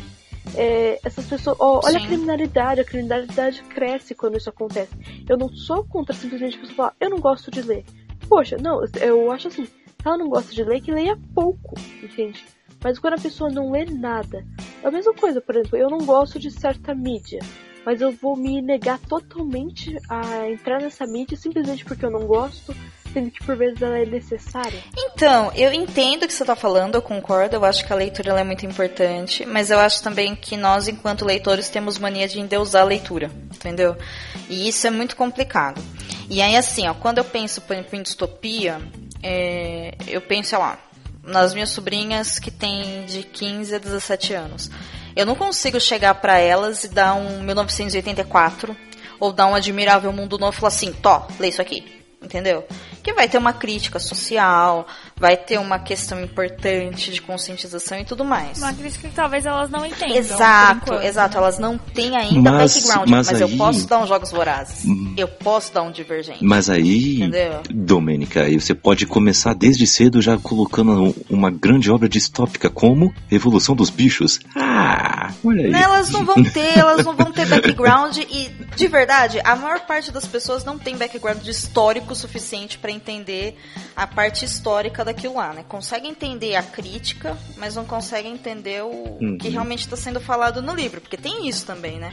É, essas pessoas, ó, olha Sim. a criminalidade, a criminalidade cresce quando isso acontece. Eu não sou contra simplesmente a pessoa falar, eu não gosto de ler. Poxa, não, eu acho assim, se ela não gosta de ler, que leia pouco, entende? Mas quando a pessoa não lê nada, é a mesma coisa, por exemplo, eu não gosto de certa mídia, mas eu vou me negar totalmente a entrar nessa mídia simplesmente porque eu não gosto, sendo que por vezes ela é necessária. Então, eu entendo o que você está falando, eu concordo, eu acho que a leitura é muito importante, mas eu acho também que nós, enquanto leitores, temos mania de endeusar a leitura, entendeu? E isso é muito complicado. E aí, assim, ó, quando eu penso, por exemplo, em distopia, é, eu penso, sei lá, nas minhas sobrinhas que têm de 15 a 17 anos. Eu não consigo chegar para elas e dar um 1984 ou dar um admirável mundo novo e falar assim, tó, lê isso aqui. Entendeu? Que vai ter uma crítica social, vai ter uma questão importante de conscientização e tudo mais. Uma crítica que talvez elas não entendam. Exato, exato. né? Elas não têm ainda Mas- background, mas mas, eu aí- posso dar uns jogos vorazes. Hum. Eu posso dar um divergente. Mas aí, Entendeu? Domênica, você pode começar desde cedo já colocando uma grande obra distópica como Evolução dos Bichos. Ah, olha aí. Né, Elas não vão ter, elas não vão ter background e, de verdade, a maior parte das pessoas não tem background histórico suficiente pra entender a parte histórica daquilo lá, né? Consegue entender a crítica, mas não consegue entender o Uhum. que realmente está sendo falado no livro, porque tem isso também, né?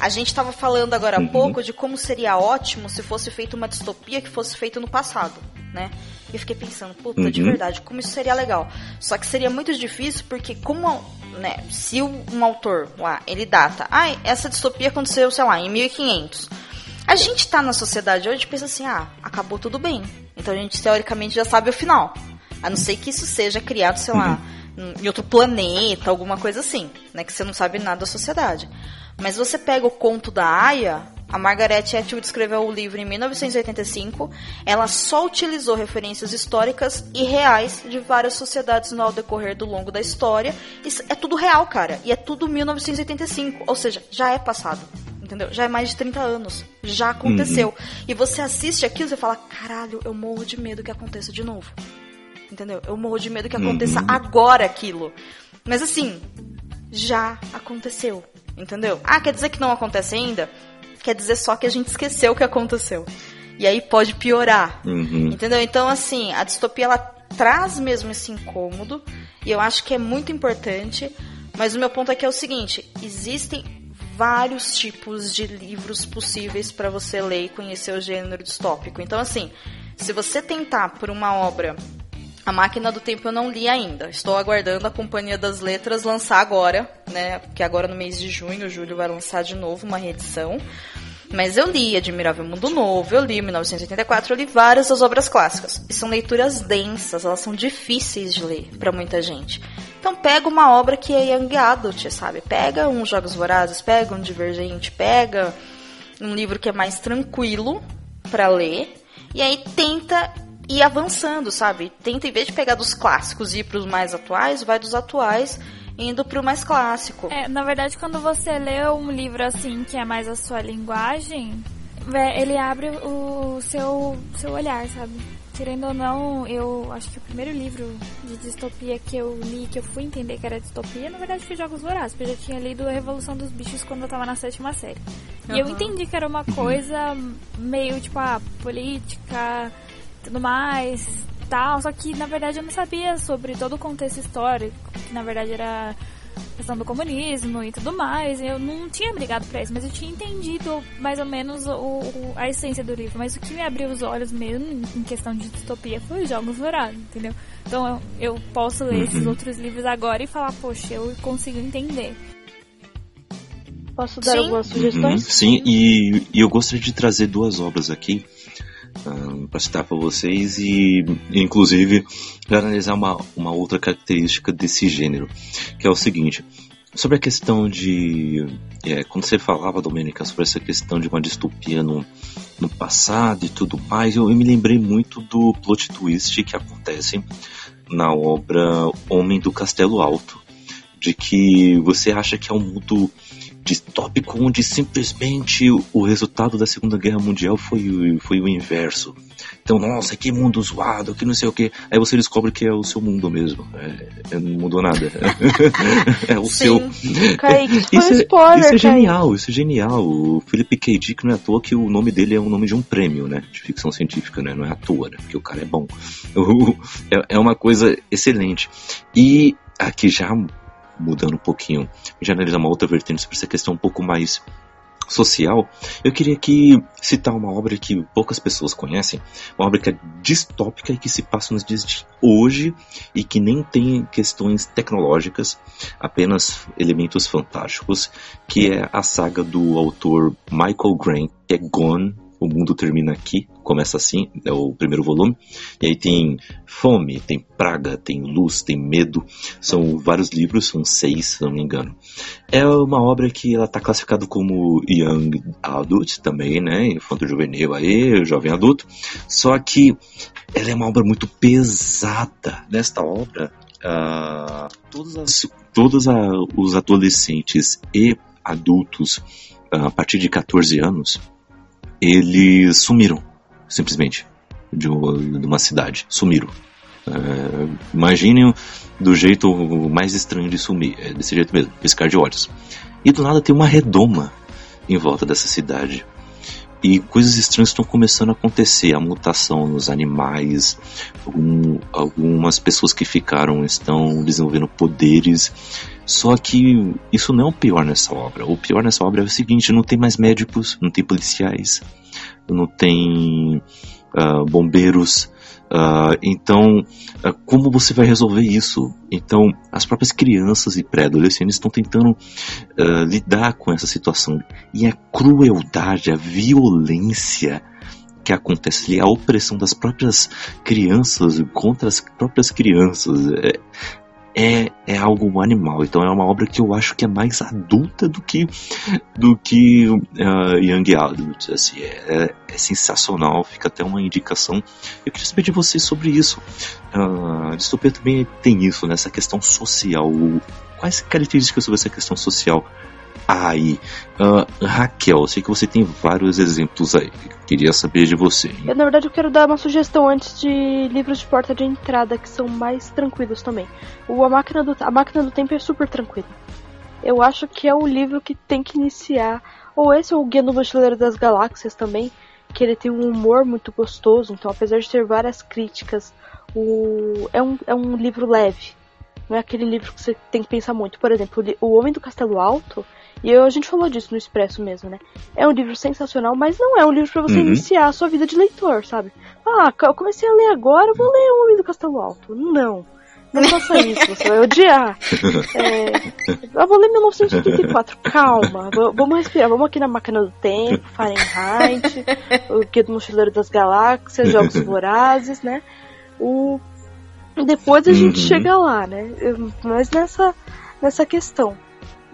A gente estava falando agora há Uhum. pouco de como seria ótimo se fosse feita uma distopia que fosse feita no passado, né? E eu fiquei pensando, puta, de Uhum. verdade, como isso seria legal. Só que seria muito difícil porque como, né, se um autor lá, ele data, ah, essa distopia aconteceu, sei lá, em 1500. A gente tá na sociedade hoje e pensa assim, ah, acabou tudo bem. Então a gente teoricamente já sabe o final. A não ser que isso seja criado, sei lá, em outro planeta, alguma coisa assim, né? Que você não sabe nada da sociedade. Mas você pega o conto da Aya, A Margaret Atwood escreveu o livro em 1985. Ela só utilizou referências históricas e reais de várias sociedades no decorrer do longo da história. Isso é tudo real, cara. E é tudo 1985. Ou seja, já é passado. Entendeu? Já é mais de 30 anos. Já aconteceu. Uhum. E você assiste aquilo e fala: caralho, eu morro de medo que aconteça de novo. Entendeu? Eu morro de medo que aconteça uhum. agora aquilo. Mas assim, já aconteceu. Entendeu? Ah, quer dizer que não acontece ainda? Quer dizer só que a gente esqueceu o que aconteceu. E aí pode piorar. Uhum. Entendeu? Então, assim, a distopia ela traz mesmo esse incômodo. E eu acho que é muito importante. Mas o meu ponto aqui é o seguinte: existem vários tipos de livros possíveis para você ler e conhecer o gênero distópico. Então, assim, se você tentar por uma obra a Máquina do Tempo eu não li ainda. Estou aguardando a Companhia das Letras lançar agora, né? Porque agora no mês de junho, julho vai lançar de novo uma reedição. Mas eu li Admirável Mundo Novo, eu li 1984, eu li várias das obras clássicas. E são leituras densas, elas são difíceis de ler para muita gente. Então pega uma obra que é young adult, sabe? Pega um Jogos Vorazes, pega um Divergente, pega um livro que é mais tranquilo para ler. E aí tenta ir avançando, sabe? Tenta, em vez de pegar dos clássicos e ir pros mais atuais, vai dos atuais indo pro mais clássico. É, na verdade, quando você lê um livro assim, que é mais a sua linguagem, ele abre o seu, seu olhar, sabe? Querendo ou não, eu acho que o primeiro livro de distopia que eu li, que eu fui entender que era distopia, na verdade foi Jogos Vorazes, porque eu já tinha lido a Revolução dos Bichos quando eu tava na sétima série. Uhum. E eu entendi que era uma coisa meio, tipo, a ah, política, tudo mais, tal. Só que na verdade eu não sabia sobre todo o contexto histórico, que na verdade era questão do comunismo e tudo mais. Eu não tinha brigado pra isso, mas eu tinha entendido mais ou menos o, o, a essência do livro. Mas o que me abriu os olhos mesmo em questão de distopia foi os Jogos Vorazes, entendeu? Então eu, eu posso ler esses uhum. outros livros agora e falar, poxa, eu consigo entender. Posso dar Sim. algumas sugestões? Uhum. Sim, e, e eu gostaria de trazer duas obras aqui para citar para vocês e, inclusive, analisar uma, uma outra característica desse gênero, que é o seguinte. Sobre a questão de. É, quando você falava, Domênica, sobre essa questão de uma distopia no, no passado e tudo mais, eu, eu me lembrei muito do plot twist que acontece na obra Homem do Castelo Alto. De que você acha que é um mundo distópico onde simplesmente o resultado da Segunda Guerra Mundial foi, foi o inverso. Então, nossa, que mundo zoado, que não sei o que. Aí você descobre que é o seu mundo mesmo. É, é não mudou nada. é o Sim. seu. Kaique, isso, isso, é, spoiler, isso é genial, isso é genial. O Philip K. Dick não é à toa que o nome dele é o nome de um prêmio, né? De ficção científica, né? Não é à toa, né? Porque o cara é bom. é, é uma coisa excelente. E aqui já mudando um pouquinho, já analisar uma outra vertente sobre essa questão um pouco mais social, eu queria aqui citar uma obra que poucas pessoas conhecem, uma obra que é distópica e que se passa nos dias de hoje e que nem tem questões tecnológicas, apenas elementos fantásticos, que é a saga do autor Michael Grant, que é Gone o Mundo Termina Aqui, começa assim, é o primeiro volume. E aí tem fome, tem praga, tem luz, tem medo. São vários livros, são seis, se não me engano. É uma obra que ela está classificada como Young Adult também, né? Infanto juvenil aí, jovem adulto. Só que ela é uma obra muito pesada. Nesta obra, uh, todos, as, todos a, os adolescentes e adultos uh, a partir de 14 anos eles sumiram, simplesmente, de uma cidade. Sumiram. É, imaginem do jeito mais estranho de sumir, é desse jeito mesmo, piscar de olhos. E do nada tem uma redoma em volta dessa cidade. E coisas estranhas estão começando a acontecer, a mutação nos animais, algum, algumas pessoas que ficaram estão desenvolvendo poderes. Só que isso não é o pior nessa obra. O pior nessa obra é o seguinte: não tem mais médicos, não tem policiais, não tem uh, bombeiros. Uh, então, uh, como você vai resolver isso? Então, as próprias crianças e pré-adolescentes estão tentando uh, lidar com essa situação. E a crueldade, a violência que acontece ali, a opressão das próprias crianças contra as próprias crianças, é, é, é algo animal. Então é uma obra que eu acho que é mais adulta do que do que uh, Young Adult. Assim, é, é, sensacional, fica até uma indicação. Eu queria saber de você sobre isso. Uh, distopia também tem isso, né, questão social. Quais características sobre essa questão social aí. Uh, Raquel, eu sei que você tem vários exemplos aí. Queria saber de você. Eu, na verdade, eu quero dar uma sugestão antes de livros de porta de entrada que são mais tranquilos também. O A Máquina do, a Máquina do Tempo é super tranquilo. Eu acho que é o livro que tem que iniciar. Ou esse ou o Guia do Mochileiro das Galáxias também, que ele tem um humor muito gostoso. Então, apesar de ter várias críticas, o... é, um, é um livro leve. Não é aquele livro que você tem que pensar muito. Por exemplo, O Homem do Castelo Alto e eu, a gente falou disso no Expresso mesmo, né? É um livro sensacional, mas não é um livro para você uhum. iniciar a sua vida de leitor, sabe? Ah, eu comecei a ler agora, vou ler O Homem do Castelo Alto. Não. Não faça isso, você vai odiar. É, eu vou ler 1984, calma. Vamos respirar, vamos aqui na máquina do tempo, Fahrenheit, o Guia do Mochileiro das Galáxias, Jogos Vorazes, né? O... Depois a gente uhum. chega lá, né? Mas nessa, nessa questão.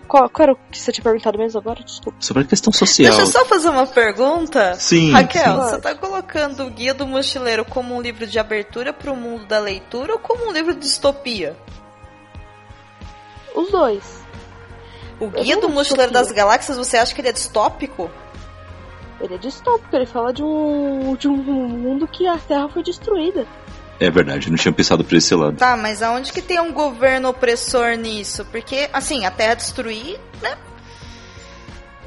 Qual, qual, era o que você tinha perguntado mesmo agora? Desculpa. Sobre a questão social. Deixa eu só fazer uma pergunta. Sim. Raquel, sim. você tá colocando o Guia do Mochileiro como um livro de abertura para o mundo da leitura ou como um livro de distopia? Os dois. O Guia do Mochileiro das Galáxias, você acha que ele é distópico? Ele é distópico, ele fala de um, de um mundo que a Terra foi destruída. É verdade, não tinha pensado por esse lado. Tá, mas aonde que tem um governo opressor nisso? Porque, assim, a Terra destruir, né?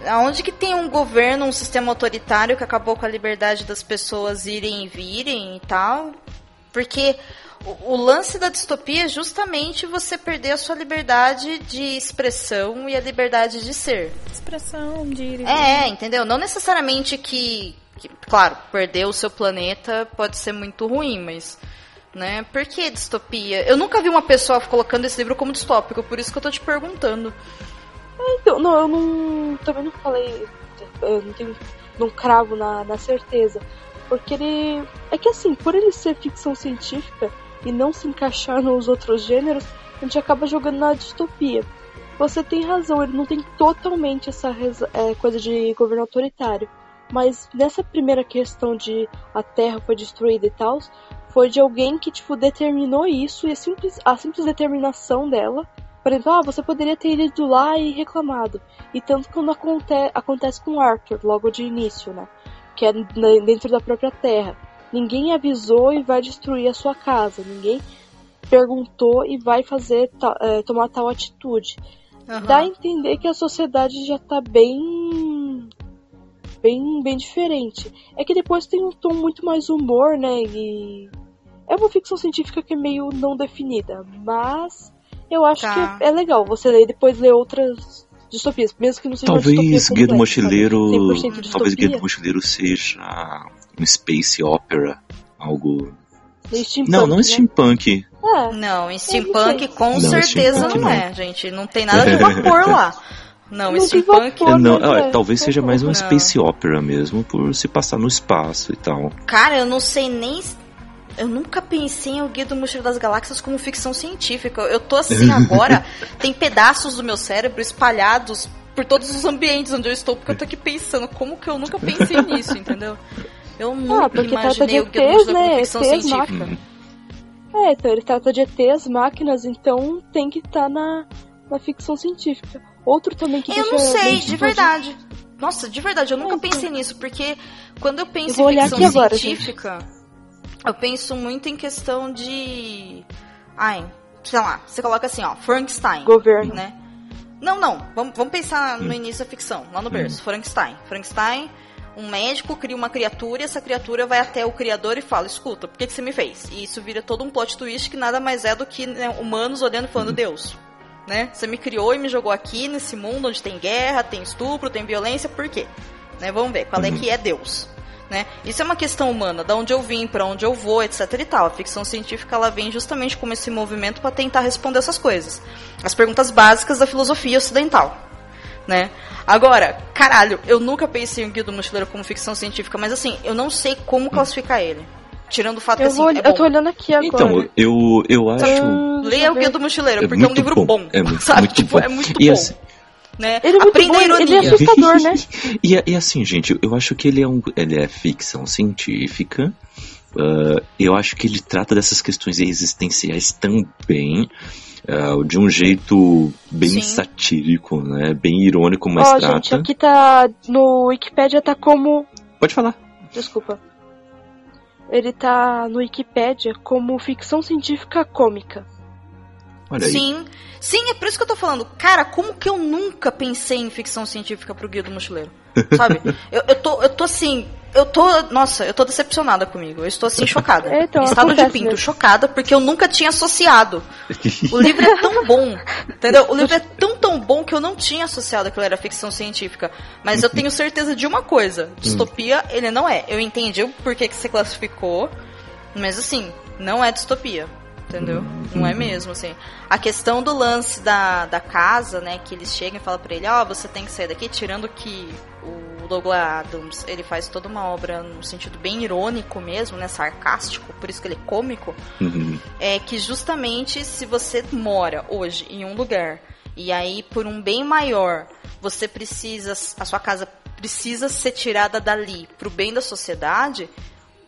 Aonde que tem um governo, um sistema autoritário que acabou com a liberdade das pessoas irem e virem e tal? Porque o, o lance da distopia é justamente você perder a sua liberdade de expressão e a liberdade de ser. Expressão, de ir e É, entendeu? Não necessariamente que, que, claro, perder o seu planeta pode ser muito ruim, mas né? Por que distopia? Eu nunca vi uma pessoa colocando esse livro como distópico, por isso que eu tô te perguntando. É, então, não, eu não. Também não falei. Eu não tenho. Não cravo na, na certeza. Porque ele. É que assim, por ele ser ficção científica e não se encaixar nos outros gêneros, a gente acaba jogando na distopia. Você tem razão, ele não tem totalmente essa é, coisa de governo autoritário. Mas nessa primeira questão de a Terra foi destruída e tal, foi de alguém que, tipo, determinou isso e a simples, a simples determinação dela. Por exemplo, ah, você poderia ter ido lá e reclamado. E tanto quando aconte acontece com Arthur, logo de início, né? Que é dentro da própria Terra. Ninguém avisou e vai destruir a sua casa. Ninguém perguntou e vai fazer é, tomar tal atitude. Uhum. Dá a entender que a sociedade já tá bem bem bem diferente. É que depois tem um tom muito mais humor, né? E é uma ficção científica que é meio não definida, mas eu acho tá. que é, legal você ler e depois ler outras distopias, mesmo que não seja talvez Guia do Mochileiro, talvez Guia do Mochileiro seja um space opera, algo não, não é steampunk. É, não, steampunk com não, certeza steampunk não é, gente. Não tem nada de vapor lá. Não, não steampunk. Vapor, não, é, talvez seja mais uma space opera mesmo, por se passar no espaço e tal. Cara, eu não sei nem eu nunca pensei em O Guia do Mochileiro das Galáxias como ficção científica. Eu tô assim agora, tem pedaços do meu cérebro espalhados por todos os ambientes onde eu estou, porque eu tô aqui pensando como que eu nunca pensei nisso, entendeu? Eu nunca ah, porque imaginei trata de ETs, né? como ficção ETs, científica. Máquina. É, então ele trata de ETs, máquinas, então tem que estar tá na, na ficção científica. Outro também que Eu não sei, de verdade. Nossa, de verdade, eu nunca é, pensei nisso, porque quando eu penso eu em ficção científica. Agora, eu penso muito em questão de. Ai, sei lá, você coloca assim, ó, Frankenstein. Governo. Né? Não, não, vamos, vamos pensar no início da ficção, lá no berço. Frankenstein. Frankenstein, um médico cria uma criatura e essa criatura vai até o criador e fala: Escuta, por que, que você me fez? E isso vira todo um plot twist que nada mais é do que né, humanos olhando e falando: Deus, né? Você me criou e me jogou aqui nesse mundo onde tem guerra, tem estupro, tem violência, por quê? Né? Vamos ver, qual é que é Deus? Né? Isso é uma questão humana, da onde eu vim, para onde eu vou, etc e tal. A ficção científica ela vem justamente como esse movimento para tentar responder essas coisas. As perguntas básicas da filosofia ocidental, né? Agora, caralho, eu nunca pensei em Guia do Mochileiro como ficção científica, mas assim, eu não sei como classificar ele. Tirando o fato Eu, que vou, assim, é eu tô bom. olhando aqui agora. Então, eu, eu acho. Leia o Guia do Mochileiro, É porque é um livro bom, bom. é muito- sabe? muito tipo, bom. é muito E bom. assim- né? Ele é muito Aprenda bom, a ele- ele ironia. é assustador, né? e, e assim, gente, eu acho que ele é, um, ele é ficção científica. ah, eu acho que ele trata dessas questões existenciais também. ah, de um jeito bem Sim. satírico, né? Bem irônico, mas Ó, trata. gente, aqui tá. No Wikipedia tá como. Pode falar. Desculpa. Ele tá no Wikipedia como ficção científica cômica. Olha aí. Sim, sim, é por isso que eu tô falando. Cara, como que eu nunca pensei em ficção científica pro Guia do Mochileiro? Sabe? eu, eu, tô, eu tô assim. Eu tô. Nossa, eu tô decepcionada comigo. Eu estou assim chocada. É, então, Estado de pinto, mesmo. chocada, porque eu nunca tinha associado. O livro é tão bom, entendeu? O livro é tão, tão bom que eu não tinha associado que ele era ficção científica. Mas eu tenho certeza de uma coisa: distopia, ele não é. Eu entendi o porquê que você classificou, mas assim, não é distopia. Entendeu? Não é mesmo, assim. A questão do lance da, da casa, né? Que eles chegam e falam pra ele, ó, você tem que sair daqui, tirando que o Douglas Adams, ele faz toda uma obra no sentido bem irônico mesmo, né? Sarcástico, por isso que ele é cômico Uhum. é que justamente se você mora hoje em um lugar e aí por um bem maior você precisa a sua casa precisa ser tirada dali pro bem da sociedade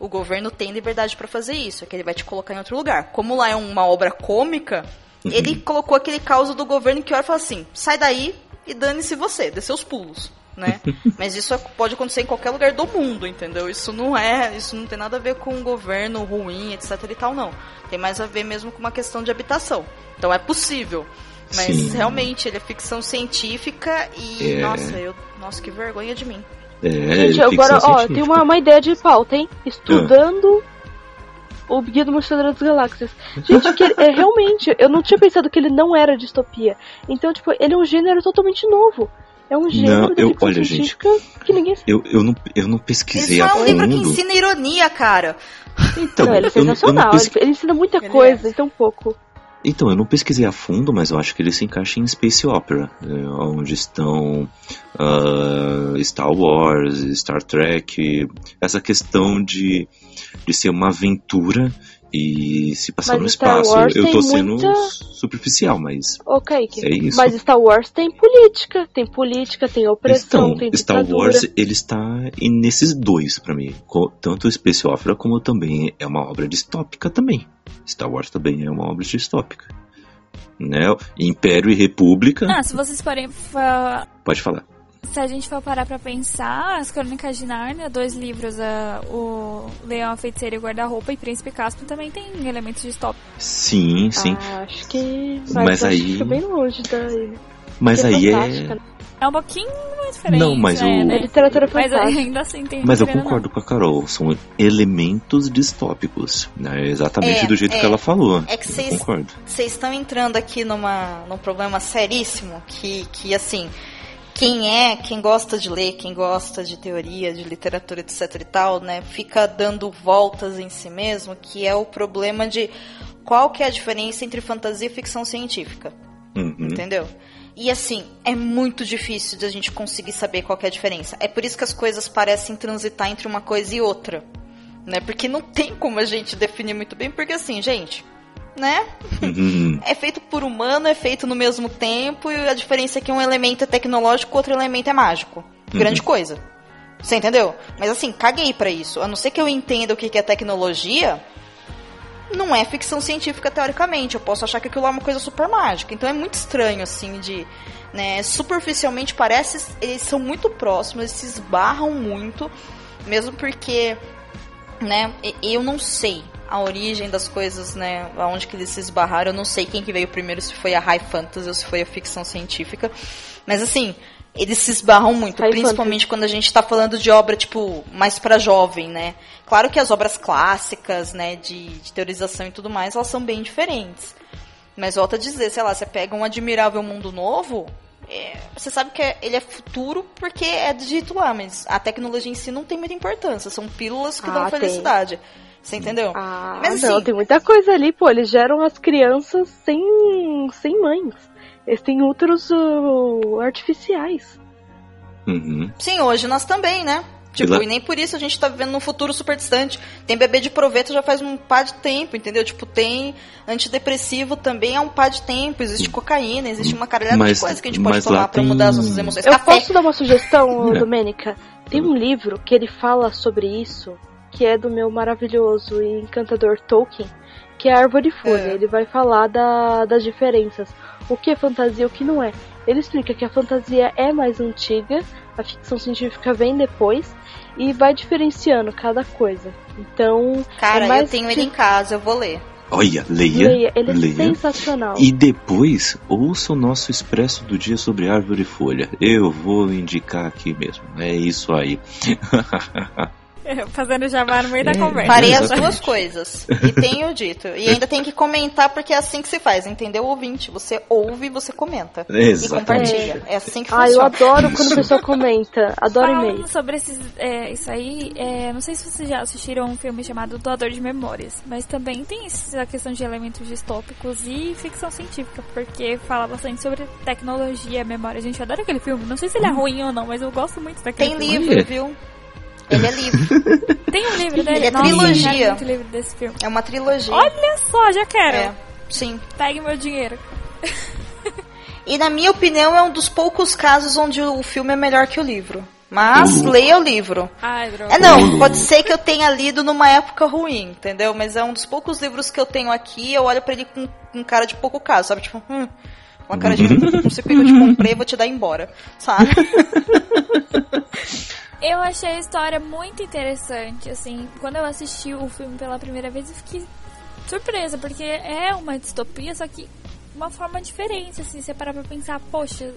o governo tem liberdade para fazer isso é que ele vai te colocar em outro lugar como lá é uma obra cômica ele colocou aquele caos do governo que olha e fala assim sai daí e dane-se você dê seus pulos né? Mas isso pode acontecer em qualquer lugar do mundo, entendeu? Isso não é, isso não tem nada a ver com um governo ruim, etc e tal, não. Tem mais a ver mesmo com uma questão de habitação. Então é possível. Mas Sim. realmente ele é ficção científica e É. nossa, eu, nossa, que vergonha de mim. É, Gente, é agora, ficção ó, científica. tem uma, uma ideia de pauta, hein? Estudando o Guia do Mochileiro das Galáxias. Gente, que ele- é, realmente, eu não tinha pensado que ele não era distopia. Então, tipo, ele é um gênero totalmente novo. É um gênero Não, eu- ficção olha, gente, científica que ninguém Eu, eu, não, eu não Ele pesquisei só a é um livro que fundo. ensina ironia, cara. Então, não, ele é eu, não- eu não sensacional. ele, ele ensina muita Ele coisa é. em tão pouco. Então, eu não pesquisei a fundo, mas eu acho que ele se encaixa em Space Opera, é, onde estão ah, Star Wars, Star Trek, essa questão de, de ser uma aventura e se passar Mas no Star espaço. Wars eu tô sendo muita- superficial, mas Ô, Kaique, é isso. mas Star Wars tem política, tem política, tem opressão, Então, tem Star. Wars, ele está em- nesses dois pra mim. Tanto o Space Opera como também é uma obra distópica também. Star Wars também é uma obra distópica. Né? Império e República, Ah, se vocês forem. pode falar. Se a gente for parar pra pensar, as Crônicas de Nárnia, dois livros, ah, o Leão, a Feiticeira e o Guarda-Roupa e Príncipe Caspian também tem elementos distópicos. Sim, sim. Ah, acho que. Mas, Mas acho aí- que fica bem longe daí. mas aí é. né? É um pouquinho mais diferente. Não, mas é, o- né? É literatura Mas fantástica. ainda assim tem. Mas eu ou não. concordo com a Carol, são elementos distópicos. Né? Exatamente É, do jeito é. que ela falou. É que concordo. vocês estão entrando aqui numa, num problema seríssimo que, que assim, quem é, quem gosta de ler, quem gosta de teoria, de literatura, etc e tal, né, fica dando voltas em si mesmo, que é o problema de qual que é a diferença entre fantasia e ficção científica, Uhum. entendeu? E assim, é muito difícil de a gente conseguir saber qual é a diferença. É por isso que as coisas parecem transitar entre uma coisa e outra, né? Porque não tem como a gente definir muito bem, porque assim, gente, né? Uhum. é feito por humano, é feito no mesmo tempo, e a diferença é que um elemento é tecnológico, outro elemento é mágico. Grande coisa. Você entendeu? Mas assim, caguei pra isso. A não ser que eu entenda o que é tecnologia, não é ficção científica teoricamente. Eu posso achar que aquilo é uma coisa super mágica. Então é muito estranho, assim, de. Né, superficialmente parece. Eles são muito próximos, eles se esbarram muito. Mesmo porque. Né, eu não sei a origem das coisas, né? Aonde que eles se esbarraram. Eu não sei quem que veio primeiro, se foi a high fantasy ou se foi a ficção científica. Mas assim, eles se esbarram muito, High principalmente quando a gente tá falando de obra, tipo, mais pra jovem, né? Claro que as obras clássicas, né, de, de teorização e tudo mais, elas são bem diferentes. Mas volta a dizer, sei lá, você pega um admirável mundo novo, é, você sabe que é- ele é futuro porque é dito lá, mas a tecnologia em si não tem muita importância. São pílulas que Ah, dão tem. Você entendeu? Ah, Mas, não, assim- tem muita coisa ali, pô. Eles geram as crianças sem, sem mães. Eles têm úteros uh, artificiais. Uhum. Sim, hoje nós também, né? Tipo, e nem por isso a gente tá vivendo num futuro super distante. Tem bebê de proveta já faz um par de tempo, entendeu? Tipo, tem antidepressivo também há um par de tempo. Existe cocaína, existe uma caralhada Mas- de coisas que a gente pode tomar pra tem- mudar as nossas emoções. Eu Café. posso dar uma sugestão, É. Domênica? Tem um livro que ele fala sobre isso, que é do meu maravilhoso e encantador Tolkien, que é Árvore e Folha. É. Ele vai falar da- das diferenças. O que é fantasia e o que não é. Ele explica que a fantasia é mais antiga, a ficção científica vem depois, e vai diferenciando cada coisa. Então, Cara, é mais eu tenho que- ele em casa, eu vou ler. Olha, leia. leia, ele é leia. sensacional. E depois, ouça o nosso expresso do dia sobre árvore e folha. Eu vou indicar aqui mesmo. É isso aí. Fazendo jabá no meio da conversa. Farei as duas coisas. E tenho dito. E ainda tem que comentar, porque é assim que se faz, entendeu, ouvinte? Você ouve e você comenta. E Exatamente. compartilha. É assim que Ah, eu funciona. adoro quando a pessoa comenta. Adoro Falando e-mail. sobre esses, é, isso aí, é, não sei se vocês já assistiram um filme chamado Doador de Memórias, mas também tem essa questão de elementos distópicos e ficção científica, porque fala bastante sobre tecnologia, memória. A gente adora aquele filme. Não sei se ele é ruim ou não, mas eu gosto muito daquele Tem filme. livro, Olha. viu? Ele é livro. Tem um livro dele? Ele é Nossa, eu trilogia. quero muito livro desse filme. É uma trilogia. Olha só, já quero. É, sim. Pegue meu dinheiro. E na minha opinião é um dos poucos casos onde o filme é melhor que o livro. Mas Uhum. leia o livro. Ai, droga. É não, Uhum. pode ser que eu tenha lido numa época ruim, entendeu? Mas é um dos poucos livros que eu tenho aqui, eu olho pra ele com, com cara de pouco caso, sabe? Tipo, hum, uma cara de não sei porque eu te comprei, vou te dar embora, sabe? Eu achei a história muito interessante, assim, quando eu assisti o filme pela primeira vez eu fiquei surpresa, porque é uma distopia, só que uma forma diferente, assim, você parar pra pensar, poxa,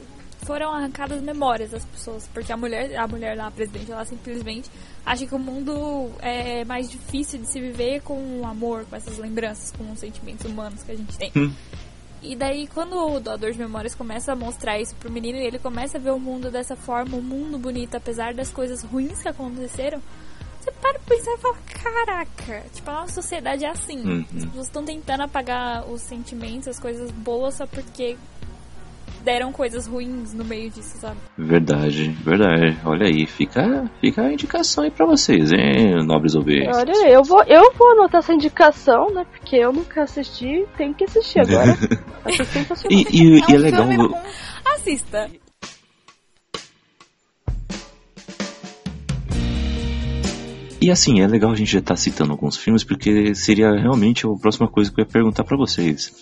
foram arrancadas memórias das pessoas, porque a mulher, a mulher lá, a presidente, ela simplesmente acha que o mundo é mais difícil de se viver com o amor, com essas lembranças, com os sentimentos humanos que a gente tem. Hum. E daí, quando o doador de memórias começa a mostrar isso pro menino e ele começa a ver o mundo dessa forma, um mundo bonito, apesar das coisas ruins que aconteceram, você para pra pensar e fala: caraca, tipo, a nossa sociedade é assim. Uhum. As pessoas estão tentando apagar os sentimentos, as coisas boas, só porque deram coisas ruins no meio disso, sabe? Verdade, verdade. Olha aí, fica, fica a indicação aí pra vocês, hein, nobres ouvintes. Olha, eu vou, eu vou anotar essa indicação, né? Porque eu nunca assisti, tenho que assistir agora. Achei sensacional. E, e- e é um legal. com Assista! E assim, é legal a gente já estar citando alguns filmes, porque seria realmente a próxima coisa que eu ia perguntar pra vocês.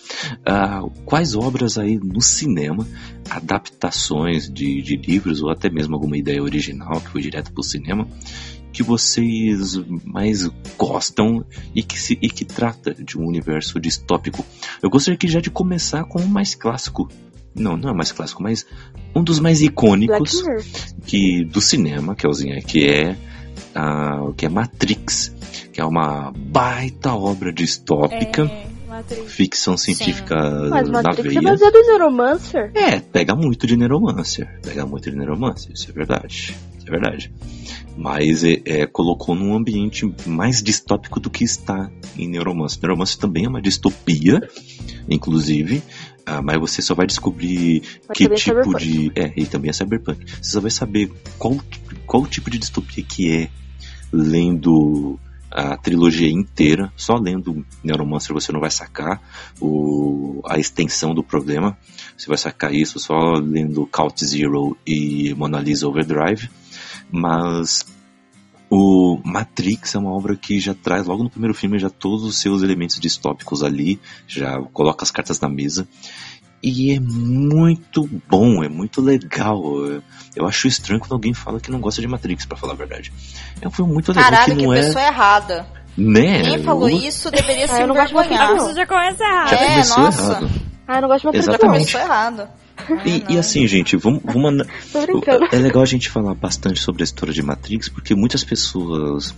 Ah, quais obras aí no cinema, adaptações de, de livros, ou até mesmo alguma ideia original que foi direto pro cinema, que vocês mais gostam e que, se, e que trata de um universo distópico? Eu gostaria que já de começar com o mais clássico. Não, não é mais clássico, mas um dos mais icônicos que do cinema, que é, o Zinha, que é a, que é Matrix, que é uma baita obra distópica, É, Matrix. ficção científica Mas na Matrix é baseado em Neuromancer. É, pega muito de Neuromancer, pega muito de Neuromancer, isso é verdade, isso é verdade. Mas é, é, colocou num ambiente mais distópico do que está em Neuromancer. Neuromancer também é uma distopia, inclusive, ah, mas você só vai descobrir Mas que é tipo cyberpunk. de. É, e também é cyberpunk. Você só vai saber qual, qual tipo de distopia que é lendo a trilogia inteira. Só lendo Neuromancer você não vai sacar o, a extensão do problema. Você vai sacar isso só lendo Count Zero e Mona Lisa Overdrive. Mas o Matrix é uma obra que já traz, logo no primeiro filme, já todos os seus elementos distópicos ali, já coloca as cartas na mesa. E é muito bom, é muito legal. Eu acho estranho quando alguém fala que não gosta de Matrix, pra falar a verdade. É um filme muito legal Caralho, que que não é. pessoa errada. Né? Quem falou Eu- isso deveria Ah, se eu não gosto de envergonhar. Matrix, Você já começa errado. Já É, começou nossa. errado. Ah, eu não gosto de Já Exatamente. começou errado. E, Ah, e não. assim, gente, vamos, vamos. É legal a gente falar bastante sobre a história de Matrix, porque muitas pessoas,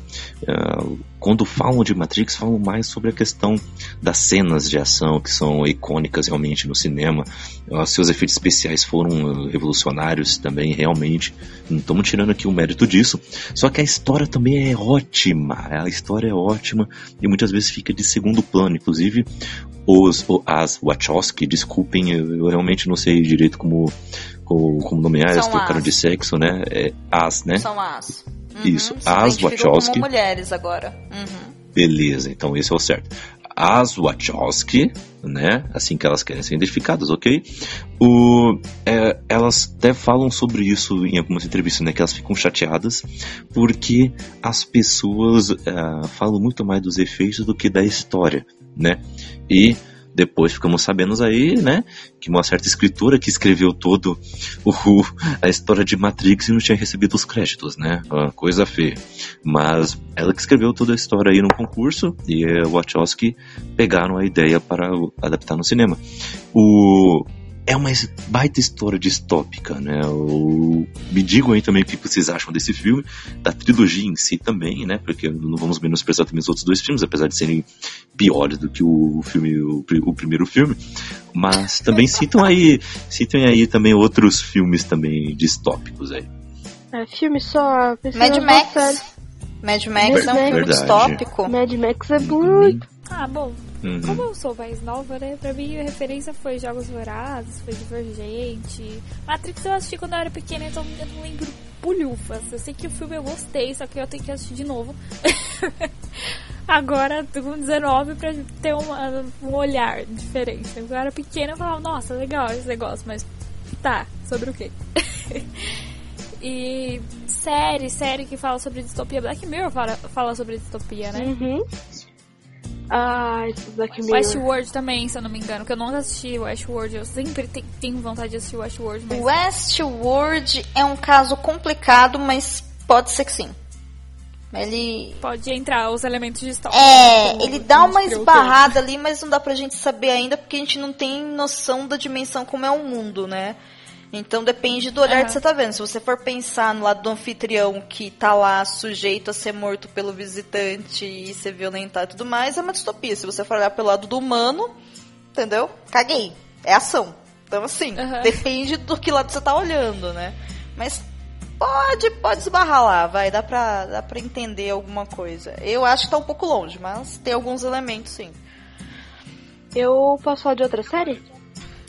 ah, quando falam de Matrix, falam mais sobre a questão das cenas de ação que são icônicas realmente no cinema. Ah, seus efeitos especiais foram revolucionários também, realmente. Não estamos tirando aqui o mérito disso. Só que a história também é ótima. A história é ótima e muitas vezes fica de segundo plano. Inclusive, os, as Wachowski, desculpem, eu, eu realmente não sei direito como, como, como nomear, elas trocaram de sexo, né? É, as, né? São as. Uhum, Isso, as Wachowski. mulheres agora. Uhum. Beleza, então esse é o certo. As Wachowski, né? Assim que elas querem ser identificadas, ok? O, é, elas até falam sobre isso em algumas entrevistas, né? Que elas ficam chateadas porque as pessoas ah, falam muito mais dos efeitos do que da história, né? E depois ficamos sabendo aí, né? Que uma certa escritora que escreveu todo o, a história de Matrix e não tinha recebido os créditos, né? Uma coisa feia. Mas ela que escreveu toda a história aí no concurso e a Wachowski pegaram a ideia para adaptar no cinema. O é uma baita história distópica, né? O... Me digam aí também o que vocês acham desse filme, da trilogia em si também, né? Porque não vamos menosprezar também os outros dois filmes, apesar de serem piores do que o filme, o, o primeiro filme. Mas também citam aí, citam aí também outros filmes também distópicos aí. É, filme só. Mad Max. Mad Max é um filme distópico. Mad Max é muito. Ah, bom. Uhum. Como eu sou mais nova, né? Pra mim a referência foi Jogos Vorazes, foi Divergente. Matrix eu assisti quando eu era pequena, então eu não lembro bulhufas. Eu sei que o filme eu gostei, só que eu tenho que assistir de novo. Agora, tô com 19 pra ter uma, um olhar diferente. Quando eu era pequena, eu falava, nossa, legal esse negócio, mas tá, sobre o quê? e série, série que fala sobre distopia. Black Mirror fala, fala sobre distopia, né? Uhum. Ah, esse Black Mirror. Westworld também, se eu não me engano, que eu nunca assisti Westworld. Eu sempre te- tenho vontade de assistir Westworld, mas Westworld é um caso complicado, mas pode ser que sim. Ele. pode entrar os elementos de história. É, como ele dá uma esbarrada ali, mas não dá pra gente saber ainda porque a gente não tem noção da dimensão como é o mundo, né? Então depende do olhar Aham. que você tá vendo. Se você for pensar no lado do anfitrião que tá lá sujeito a ser morto pelo visitante e ser violentado e tudo mais, é uma distopia. Se você for olhar pelo lado do humano, entendeu? Caguei. É ação. Então assim, Aham. depende do que lado você tá olhando, né? Mas pode, pode esbarrar lá, vai, dá pra, dá pra entender alguma coisa. Eu acho que tá um pouco longe, mas tem alguns elementos sim. Eu posso falar de outra série?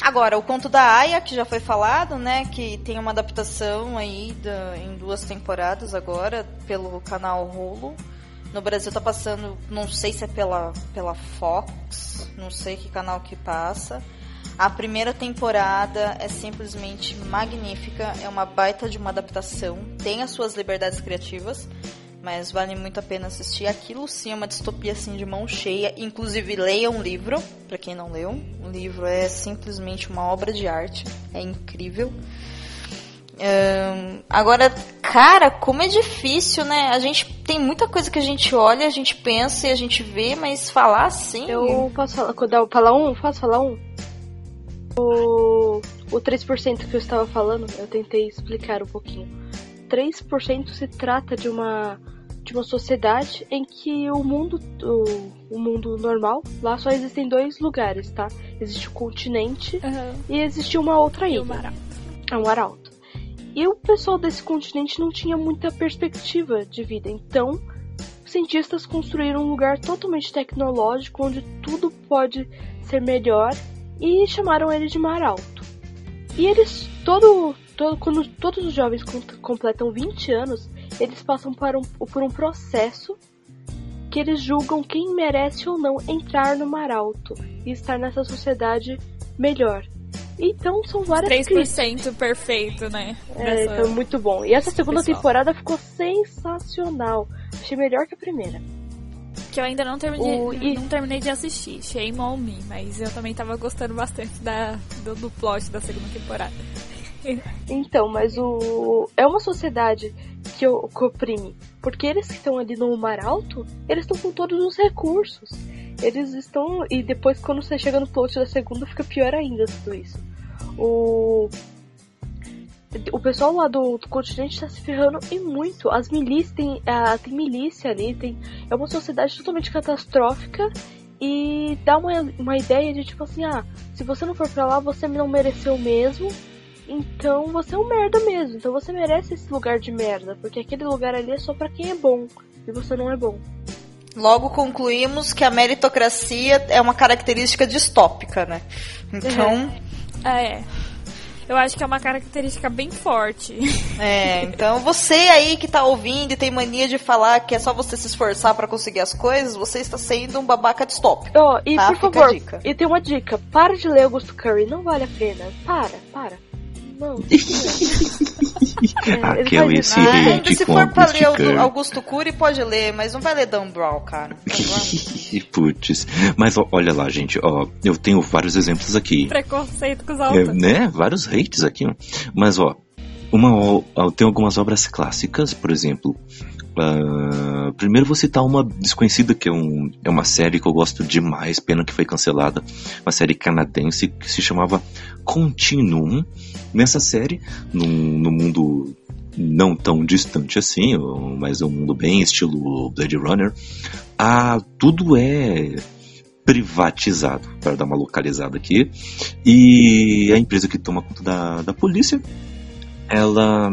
Agora, o conto da Aya, que já foi falado, né? Que tem uma adaptação aí da- em duas temporadas agora pelo canal Hulu. No Brasil tá passando, não sei se é pela, pela Fox, não sei que canal que passa. A primeira temporada é simplesmente magnífica, é uma baita de uma adaptação, tem as suas liberdades criativas, mas vale muito a pena assistir. Aquilo sim é uma distopia assim de mão cheia, inclusive leia um livro, pra quem não leu. O livro é simplesmente uma obra de arte, é incrível. Ahn, agora, cara, como é difícil, né? A gente tem muita coisa que a gente olha, a gente pensa e a gente vê, mas falar assim. Eu posso falar, falar um? Posso falar um? O, o 3% que eu estava falando, eu tentei explicar um pouquinho. 3% se trata de uma uma sociedade em que o mundo o, o mundo normal, lá só existem dois lugares, tá? Existe o continente Aham. e existe uma outra E ilha. o Marau. É um arauto. E o pessoal desse continente não tinha muita perspectiva de vida, então cientistas construíram um lugar totalmente tecnológico onde tudo pode ser melhor e chamaram ele de Mar Alto. E eles, todo, todo quando todos os jovens com- completam 20 anos, eles passam por um, por um processo que eles julgam quem merece ou não entrar no Mar Alto e estar nessa sociedade melhor. Então são várias críticas. 3% perfeito, né? É, então, muito bom. E essa segunda pessoal. temporada ficou sensacional. Achei melhor que a primeira. Que eu ainda não terminei, O- e- não terminei de assistir. Shame on me. Mas eu também tava gostando bastante da, do, do plot da segunda temporada. Então, mas o. É uma sociedade que, oprime. Porque eles que estão ali no Mar Alto, eles estão com todos os recursos. Eles estão. E depois, quando você chega no plot da segunda, fica pior ainda tudo isso. O. O pessoal lá do, do continente tá se ferrando e muito. As milícias, tem, ah, tem milícia ali, tem, é uma sociedade totalmente catastrófica e dá uma, uma ideia de tipo assim, ah, se você não for pra lá, você não mereceu mesmo. Então você é um merda mesmo. Então você merece esse lugar de merda. Porque aquele lugar ali é só pra quem é bom. E você não é bom. Logo concluímos que a meritocracia é uma característica distópica, né? Então, Ah, é. Eu acho que é uma característica bem forte. É, então você aí que tá ouvindo e tem mania de falar que é só você se esforçar para conseguir as coisas, você está sendo um babaca stop. Oh, e tá? por favor, e tem uma dica: para de ler Augusto Curry, não vale a pena. Para, para. Não. é, Aquela esse ah, hate Se com for pra ler Curry. Augusto Cury, pode ler, mas não vai ler Dan Brown, cara. Putz, mas ó, olha lá, gente, ó, eu tenho vários exemplos aqui. Preconceito com os É, autores. né? Vários hates aqui. ó. Mas, ó, uma, ó, tem algumas obras clássicas, por exemplo. Ah, primeiro vou citar uma desconhecida, que é, um, é uma série que eu gosto demais, pena que foi cancelada. Uma série canadense que se chamava Continuum. Nessa série, num, no mundo não tão distante assim, mas um mundo bem estilo Blade Runner, ah, tudo é privatizado, para dar uma localizada aqui. E a empresa que toma conta da, da polícia, ela,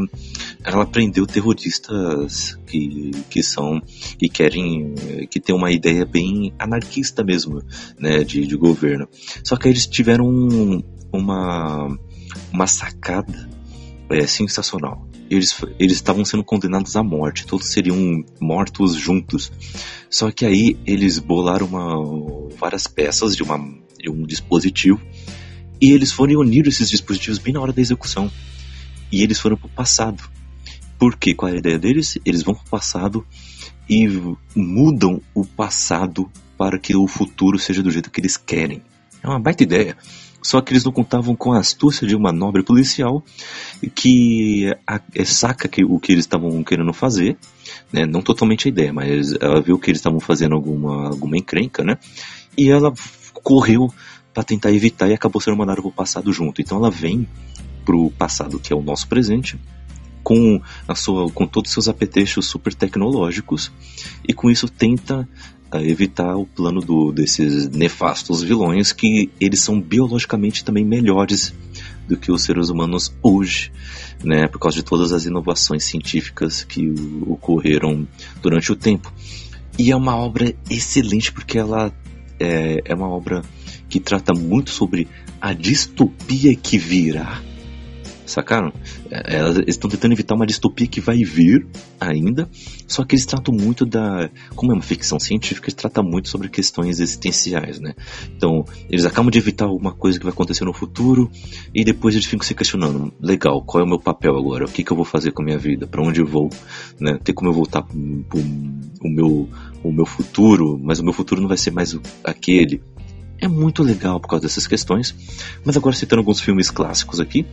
ela prendeu terroristas que, que são, que querem, que tem uma ideia bem anarquista mesmo, né, de, de governo. Só que eles tiveram um- uma, uma sacada é, sensacional. Eles eles estavam sendo condenados à morte, todos seriam mortos juntos. Só que aí eles bolaram uma, várias peças de, uma, de um dispositivo e eles foram unir esses dispositivos bem na hora da execução. E eles foram pro passado. Por quê? Qual é a ideia deles? Eles vão pro passado e mudam o passado para que o futuro seja do jeito que eles querem. É uma baita ideia. Só que eles não contavam com a astúcia de uma nobre policial que é, saca que, o que eles estavam querendo fazer, né? não totalmente a ideia, mas ela viu que eles estavam fazendo alguma, alguma encrenca, né? E ela correu para tentar evitar e acabou sendo mandada pro passado junto. Então ela vem pro passado, que é o nosso presente, com a sua com todos os seus apetrechos super tecnológicos e com isso tenta ah, evitar o plano do, desses nefastos vilões que eles são biologicamente também melhores do que os seres humanos hoje, né, por causa de todas as inovações científicas que o- ocorreram durante o tempo. E é uma obra excelente porque ela é, é uma obra que trata muito sobre a distopia que virá. Sacaram? É, Elas estão tentando evitar uma distopia que vai vir ainda, só que eles tratam muito da. Como é uma ficção científica, eles tratam muito sobre questões existenciais, né? Então, eles acabam de evitar alguma coisa que vai acontecer no futuro e depois eles ficam se questionando: legal, qual é o meu papel agora? O que, que eu vou fazer com a minha vida? Para onde eu vou? Né? Tem como eu voltar pro o, meu, o meu futuro, mas o meu futuro não vai ser mais aquele. É muito legal por causa dessas questões. Mas agora citando alguns filmes clássicos aqui.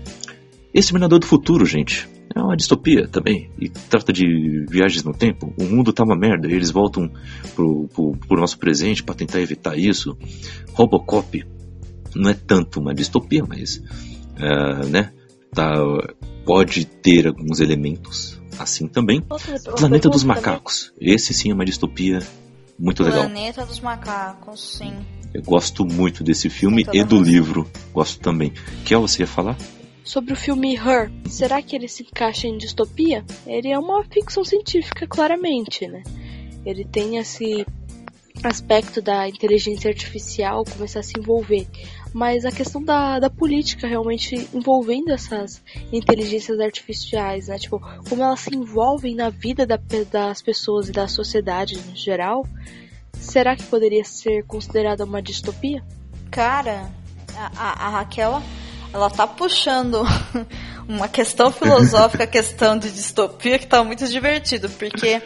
Exterminador do Futuro, gente. É uma distopia também. E trata de viagens no tempo. O mundo tá uma merda. E eles voltam pro, pro, pro nosso presente para tentar evitar isso. Robocop. Não é tanto uma distopia, mas. é, né? Tá, pode ter alguns elementos assim também. Planeta dos pergunta também? Macacos. Esse sim é uma distopia muito legal. Planeta dos Macacos, sim. Eu gosto muito desse filme e do livro. Gosto também. Quer você ia falar? Sobre o filme Her, será que ele se encaixa em distopia? Ele é uma ficção científica, claramente, né? Ele tem esse aspecto da inteligência artificial começar a se envolver. Mas a questão da, da política realmente envolvendo essas inteligências artificiais, né? Tipo, como elas se envolvem na vida da das pessoas e da sociedade no geral, será que poderia ser considerada uma distopia? Cara, a, a- a Raquel, ela tá puxando uma questão filosófica, questão de distopia, que tá muito divertido, porque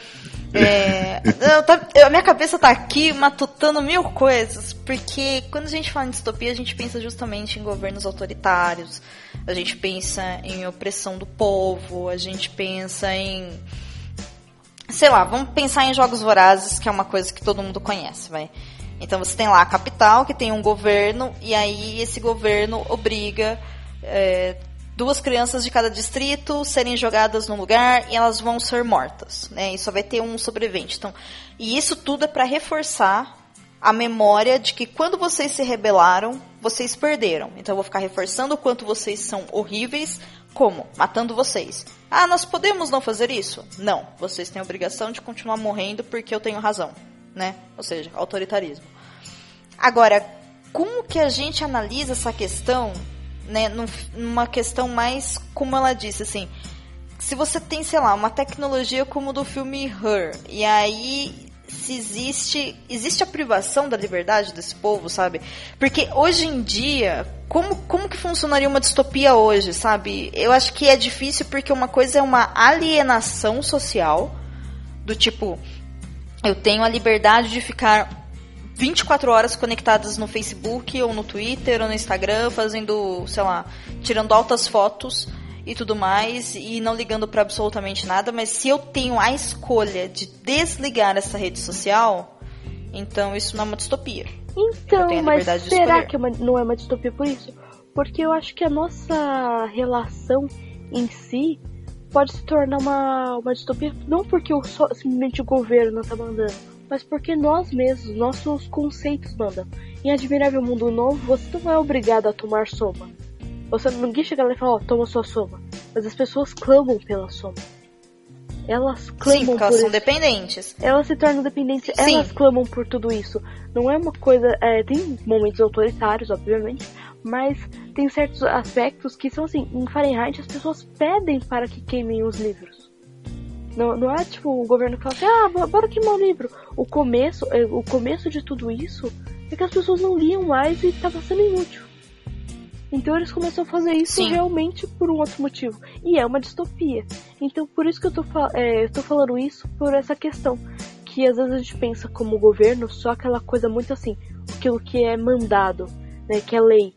é, eu tá- eu- a minha cabeça tá aqui matutando mil coisas, porque quando a gente fala em distopia, a gente pensa justamente em governos autoritários, a gente pensa em opressão do povo, a gente pensa em sei lá, vamos pensar em jogos vorazes, que é uma coisa que todo mundo conhece, vai. Então você tem lá a capital, que tem um governo, e aí esse governo obriga é, duas crianças de cada distrito serem jogadas num lugar e elas vão ser mortas, né? E só vai ter um sobrevivente. Então, e isso tudo é para reforçar a memória de que quando vocês se rebelaram, vocês perderam. Então eu vou ficar reforçando o quanto vocês são horríveis, como? Matando vocês. Ah, nós podemos não fazer isso? Não. Vocês têm a obrigação de continuar morrendo porque eu tenho razão, né? Ou seja, autoritarismo. Agora, como que a gente analisa essa questão né, numa questão mais, como ela disse, assim, se você tem, sei lá, uma tecnologia como do filme Her, e aí se existe existe a privação da liberdade desse povo, sabe? Porque hoje em dia, como como que funcionaria uma distopia hoje, sabe? Eu acho que é difícil porque uma coisa é uma alienação social do tipo eu tenho a liberdade de ficar 24 horas conectadas no Facebook ou no Twitter ou no Instagram, fazendo, sei lá, tirando altas fotos e tudo mais e não ligando para absolutamente nada, mas se eu tenho a escolha de desligar essa rede social, então isso não é uma distopia. Então, mas será que é não é uma distopia por isso? Porque eu acho que a nossa relação em si pode se tornar uma, uma distopia, não porque o, simplesmente o governo está mandando, mas porque nós mesmos, nossos conceitos mandam. Em Admirável Mundo Novo, você não é obrigado a tomar soma. Você, ninguém chega lá e fala, ó, oh, toma sua soma. Mas as pessoas clamam pela soma. Elas clamam Sim, porque elas são dependentes. Elas se tornam dependentes, Sim. elas clamam por tudo isso. Não é uma coisa. É, tem momentos autoritários, obviamente, mas tem certos aspectos que são assim. Em Fahrenheit, as pessoas pedem para que queimem os livros. Não, não é tipo o governo que fala assim, ah, bora queimar o livro. O começo, é, o começo de tudo isso é que as pessoas não liam mais e estava sendo inútil. Então eles começam a fazer isso Sim. realmente por um outro motivo. E é uma distopia. Então por isso que eu tô, é, tô falando isso, por essa questão. Que às vezes a gente pensa como governo só aquela coisa muito assim, aquilo que é mandado, né, que é lei.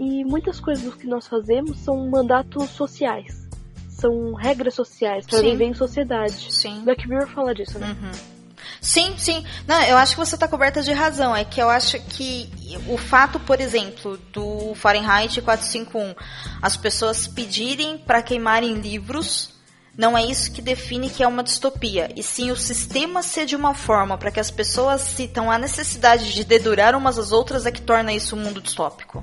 E muitas coisas que nós fazemos são mandatos sociais. São regras sociais para viver em sociedade. Sim. Black Mirror fala disso, né? Uhum. Sim, sim. Não, eu acho que você está coberta de razão. É que eu acho que o fato, por exemplo, do Fahrenheit 451, as pessoas pedirem para queimarem livros, não é isso que define que é uma distopia. E sim o sistema ser de uma forma para que as pessoas citam a necessidade de dedurar umas às outras é que torna isso um mundo distópico.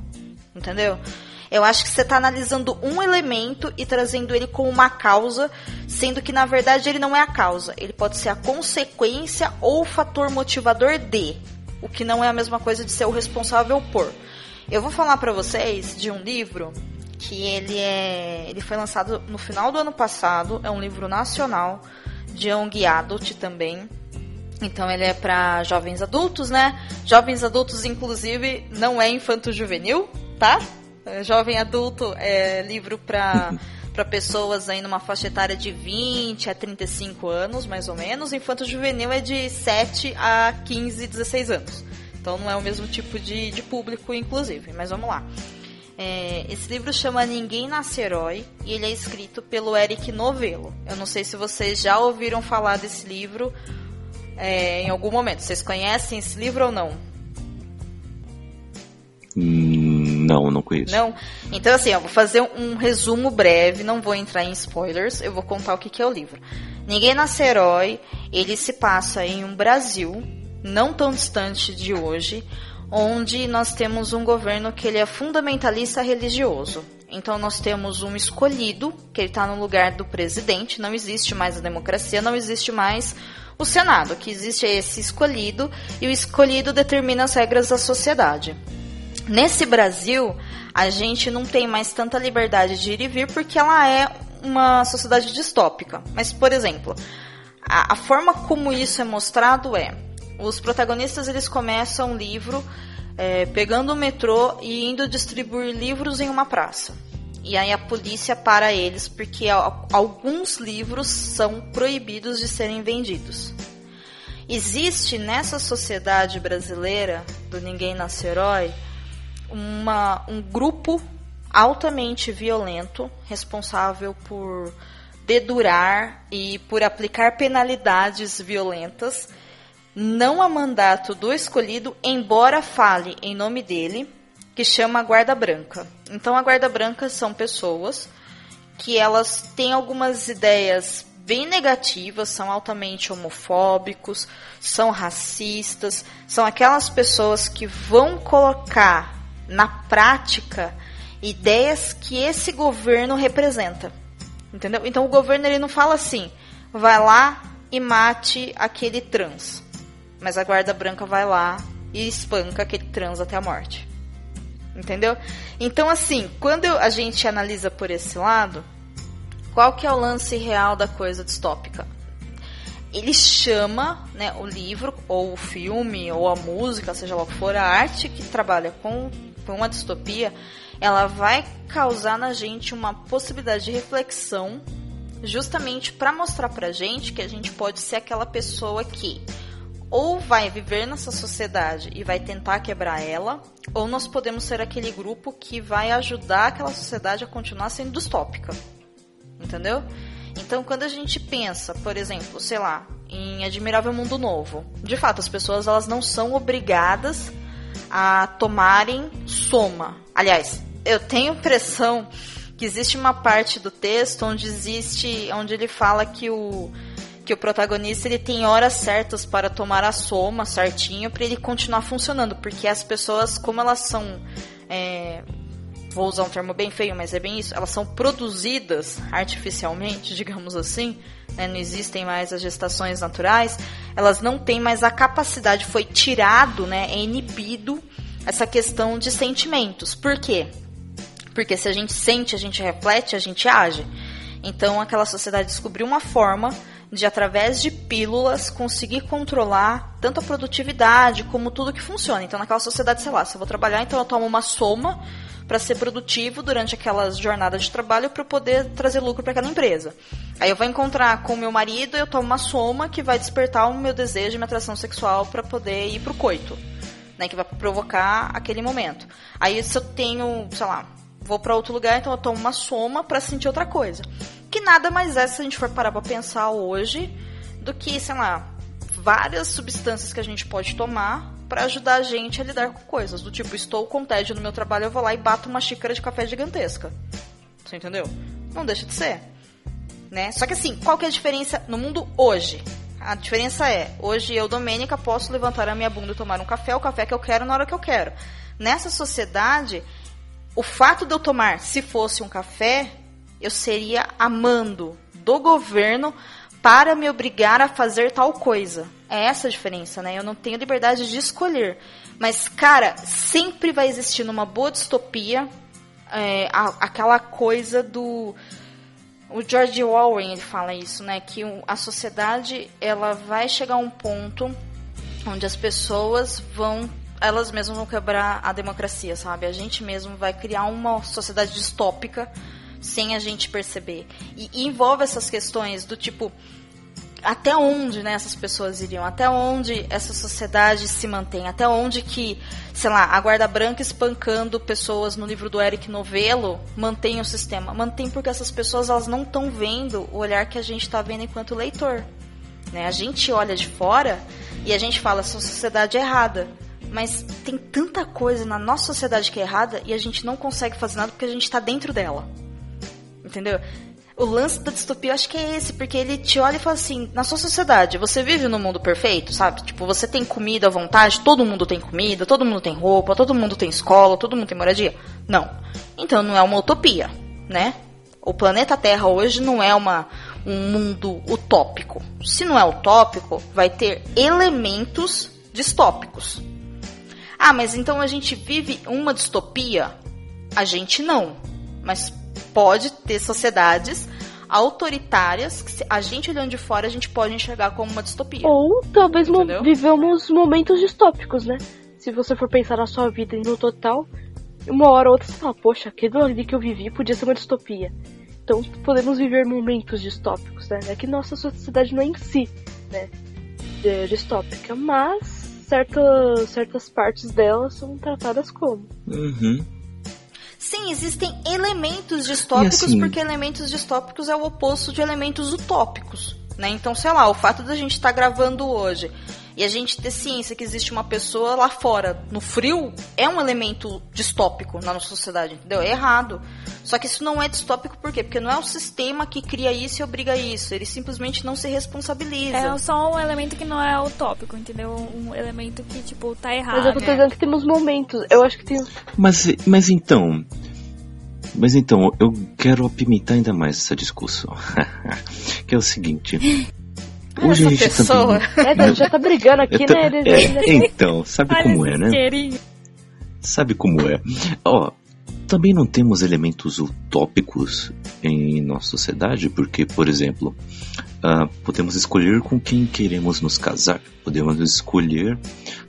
Entendeu? Eu acho que você está analisando um elemento e trazendo ele como uma causa, sendo que na verdade ele não é a causa. Ele pode ser a consequência ou o fator motivador de, o que não é a mesma coisa de ser o responsável por. Eu vou falar para vocês de um livro que ele é, ele foi lançado no final do ano passado, é um livro nacional de Young Adult também. Então ele é para jovens adultos, né? Jovens adultos, inclusive, não é infanto juvenil, tá? É, jovem adulto é livro para para pessoas aí numa faixa etária de 20 a 35 anos, mais ou menos. Infanto juvenil é de 7 a 15, 16 anos. Então não é o mesmo tipo de, de público, inclusive. Mas vamos lá. É, esse livro chama Ninguém Nasce Herói e ele é escrito pelo Eric Novello. Eu não sei se vocês já ouviram falar desse livro é, em algum momento. Vocês conhecem esse livro ou não? Não, não conheço. Não? Então, assim, eu vou fazer um resumo breve, não vou entrar em spoilers, eu vou contar o que, que é o livro. Ninguém Nasce Herói, ele se passa em um Brasil, não tão distante de hoje, onde nós temos um governo que ele é fundamentalista religioso. Então nós temos um escolhido, que ele está no lugar do presidente, não existe mais a democracia, não existe mais o Senado, que existe esse escolhido, e o escolhido determina as regras da sociedade. Nesse Brasil, a gente não tem mais tanta liberdade de ir e vir porque ela é uma sociedade distópica. Mas, por exemplo, a, a forma como isso é mostrado é: os protagonistas eles começam um livro é, pegando o metrô e indo distribuir livros em uma praça. E aí a polícia para eles porque alguns livros são proibidos de serem vendidos. Existe nessa sociedade brasileira do Ninguém Nasce Herói uma, um grupo altamente violento, responsável por dedurar e por aplicar penalidades violentas, não a mandato do escolhido, embora fale em nome dele, que chama Guarda Branca. Então a Guarda Branca são pessoas que elas têm algumas ideias bem negativas, são altamente homofóbicos, são racistas, são aquelas pessoas que vão colocar na prática ideias que esse governo representa. Entendeu? Então o governo ele não fala assim, vai lá e mate aquele trans. Mas a guarda branca vai lá e espanca aquele trans até a morte. Entendeu? Então, assim, quando a gente analisa por esse lado, qual que é o lance real da coisa distópica? Ele chama né, o livro, ou o filme, ou a música, seja lá o que for, a arte que trabalha com, com uma distopia, ela vai causar na gente uma possibilidade de reflexão justamente para mostrar pra gente que a gente pode ser aquela pessoa que ou vai viver nessa sociedade e vai tentar quebrar ela, ou nós podemos ser aquele grupo que vai ajudar aquela sociedade a continuar sendo distópica. Entendeu? Então, quando a gente pensa, por exemplo, sei lá, em Admirável Mundo Novo, de fato, as pessoas elas não são obrigadas a tomarem soma. Aliás, eu tenho impressão que existe uma parte do texto onde existe, onde ele fala que o que o protagonista ele tem horas certas para tomar a soma certinho para ele continuar funcionando, porque as pessoas, como elas são é, vou usar um termo bem feio, mas é bem isso, elas são produzidas artificialmente, digamos assim, né, não existem mais as gestações naturais, elas não têm mais a capacidade, foi tirado, né, é inibido essa questão de sentimentos. Por quê? Porque se a gente sente, a gente reflete, a gente age. Então aquela sociedade descobriu uma forma de, através de pílulas, conseguir controlar tanto a produtividade como tudo que funciona. Então, naquela sociedade, sei lá, se eu vou trabalhar, então eu tomo uma soma para ser produtivo durante aquelas jornadas de trabalho para poder trazer lucro para aquela empresa. Aí eu vou encontrar com o meu marido, eu tomo uma soma que vai despertar o meu desejo e minha atração sexual para poder ir pro coito, né, que vai provocar aquele momento. Aí se eu tenho, sei lá, vou para outro lugar, então eu tomo uma soma para sentir outra coisa. Que nada mais é, se a gente for parar para pensar hoje, do que, sei lá, várias substâncias que a gente pode tomar para ajudar a gente a lidar com coisas. Do tipo, estou com tédio no meu trabalho, eu vou lá e bato uma xícara de café gigantesca. Você entendeu? Não deixa de ser. Né? Só que assim, qual que é a diferença no mundo hoje? A diferença é, hoje eu, Domênica, posso levantar a minha bunda e tomar um café, o café que eu quero na hora que eu quero. Nessa sociedade, o fato de eu tomar, se fosse um café, eu seria amando do governo para me obrigar a fazer tal coisa. É essa a diferença, né? Eu não tenho liberdade de escolher. Mas, cara, sempre vai existir numa boa distopia é, a, aquela coisa do. O George Orwell ele fala isso, né? Que a sociedade ela vai chegar a um ponto onde as pessoas vão elas mesmas vão quebrar a democracia, sabe? A gente mesmo vai criar uma sociedade distópica sem a gente perceber. E, e envolve essas questões do tipo até onde né, essas pessoas iriam, até onde essa sociedade se mantém, até onde que, sei lá, a guarda branca espancando pessoas no livro do Eric Novello mantém o sistema. Mantém porque essas pessoas elas não estão vendo o olhar que a gente está vendo enquanto leitor. Né? A gente olha de fora e a gente fala, essa sociedade é errada. Mas tem tanta coisa na nossa sociedade que é errada e a gente não consegue fazer nada porque a gente está dentro dela. Entendeu? O lance da distopia eu acho que é esse, porque ele te olha e fala assim: na sua sociedade, você vive no mundo perfeito, sabe? Tipo, você tem comida à vontade, todo mundo tem comida, todo mundo tem roupa, todo mundo tem escola, todo mundo tem moradia? Não. Então não é uma utopia, né? O planeta Terra hoje não é uma, um mundo utópico. Se não é utópico, vai ter elementos distópicos. Ah, mas então a gente vive uma distopia? A gente não. Mas pode ter sociedades autoritárias que a gente olhando de fora a gente pode enxergar como uma distopia. Ou talvez mo vivemos momentos distópicos, né? Se você for pensar na sua vida no total, uma hora ou outra você fala, poxa, aquilo ali que eu vivi podia ser uma distopia. Então podemos viver momentos distópicos, né? É que nossa sociedade não é em si, né? distópica, mas certas, certas partes dela são tratadas como. Uhum. Sim, existem elementos distópicos, assim... porque elementos distópicos é o oposto de elementos utópicos. Né? Então, sei lá, o fato da gente estar tá gravando hoje e a gente ter ciência que existe uma pessoa lá fora, no frio, é um elemento distópico na nossa sociedade, entendeu? É errado. Só que isso não é distópico por quê? Porque não é o sistema que cria isso e obriga isso. Ele simplesmente não se responsabiliza. É só um elemento que não é utópico, entendeu? Um elemento que, tipo, tá errado. Mas eu tô dizendo que temos momentos. Eu acho que tem. Mas, mas então. Mas então, eu quero apimentar ainda mais essa discussão. que é o seguinte. Hoje Essa a gente tá pessoa. Tá... É, já tá brigando aqui, tô... né? É, então, sabe como é, né? sabe como é? Ó, também não temos elementos utópicos em nossa sociedade, porque, por exemplo, uh, podemos escolher com quem queremos nos casar, podemos escolher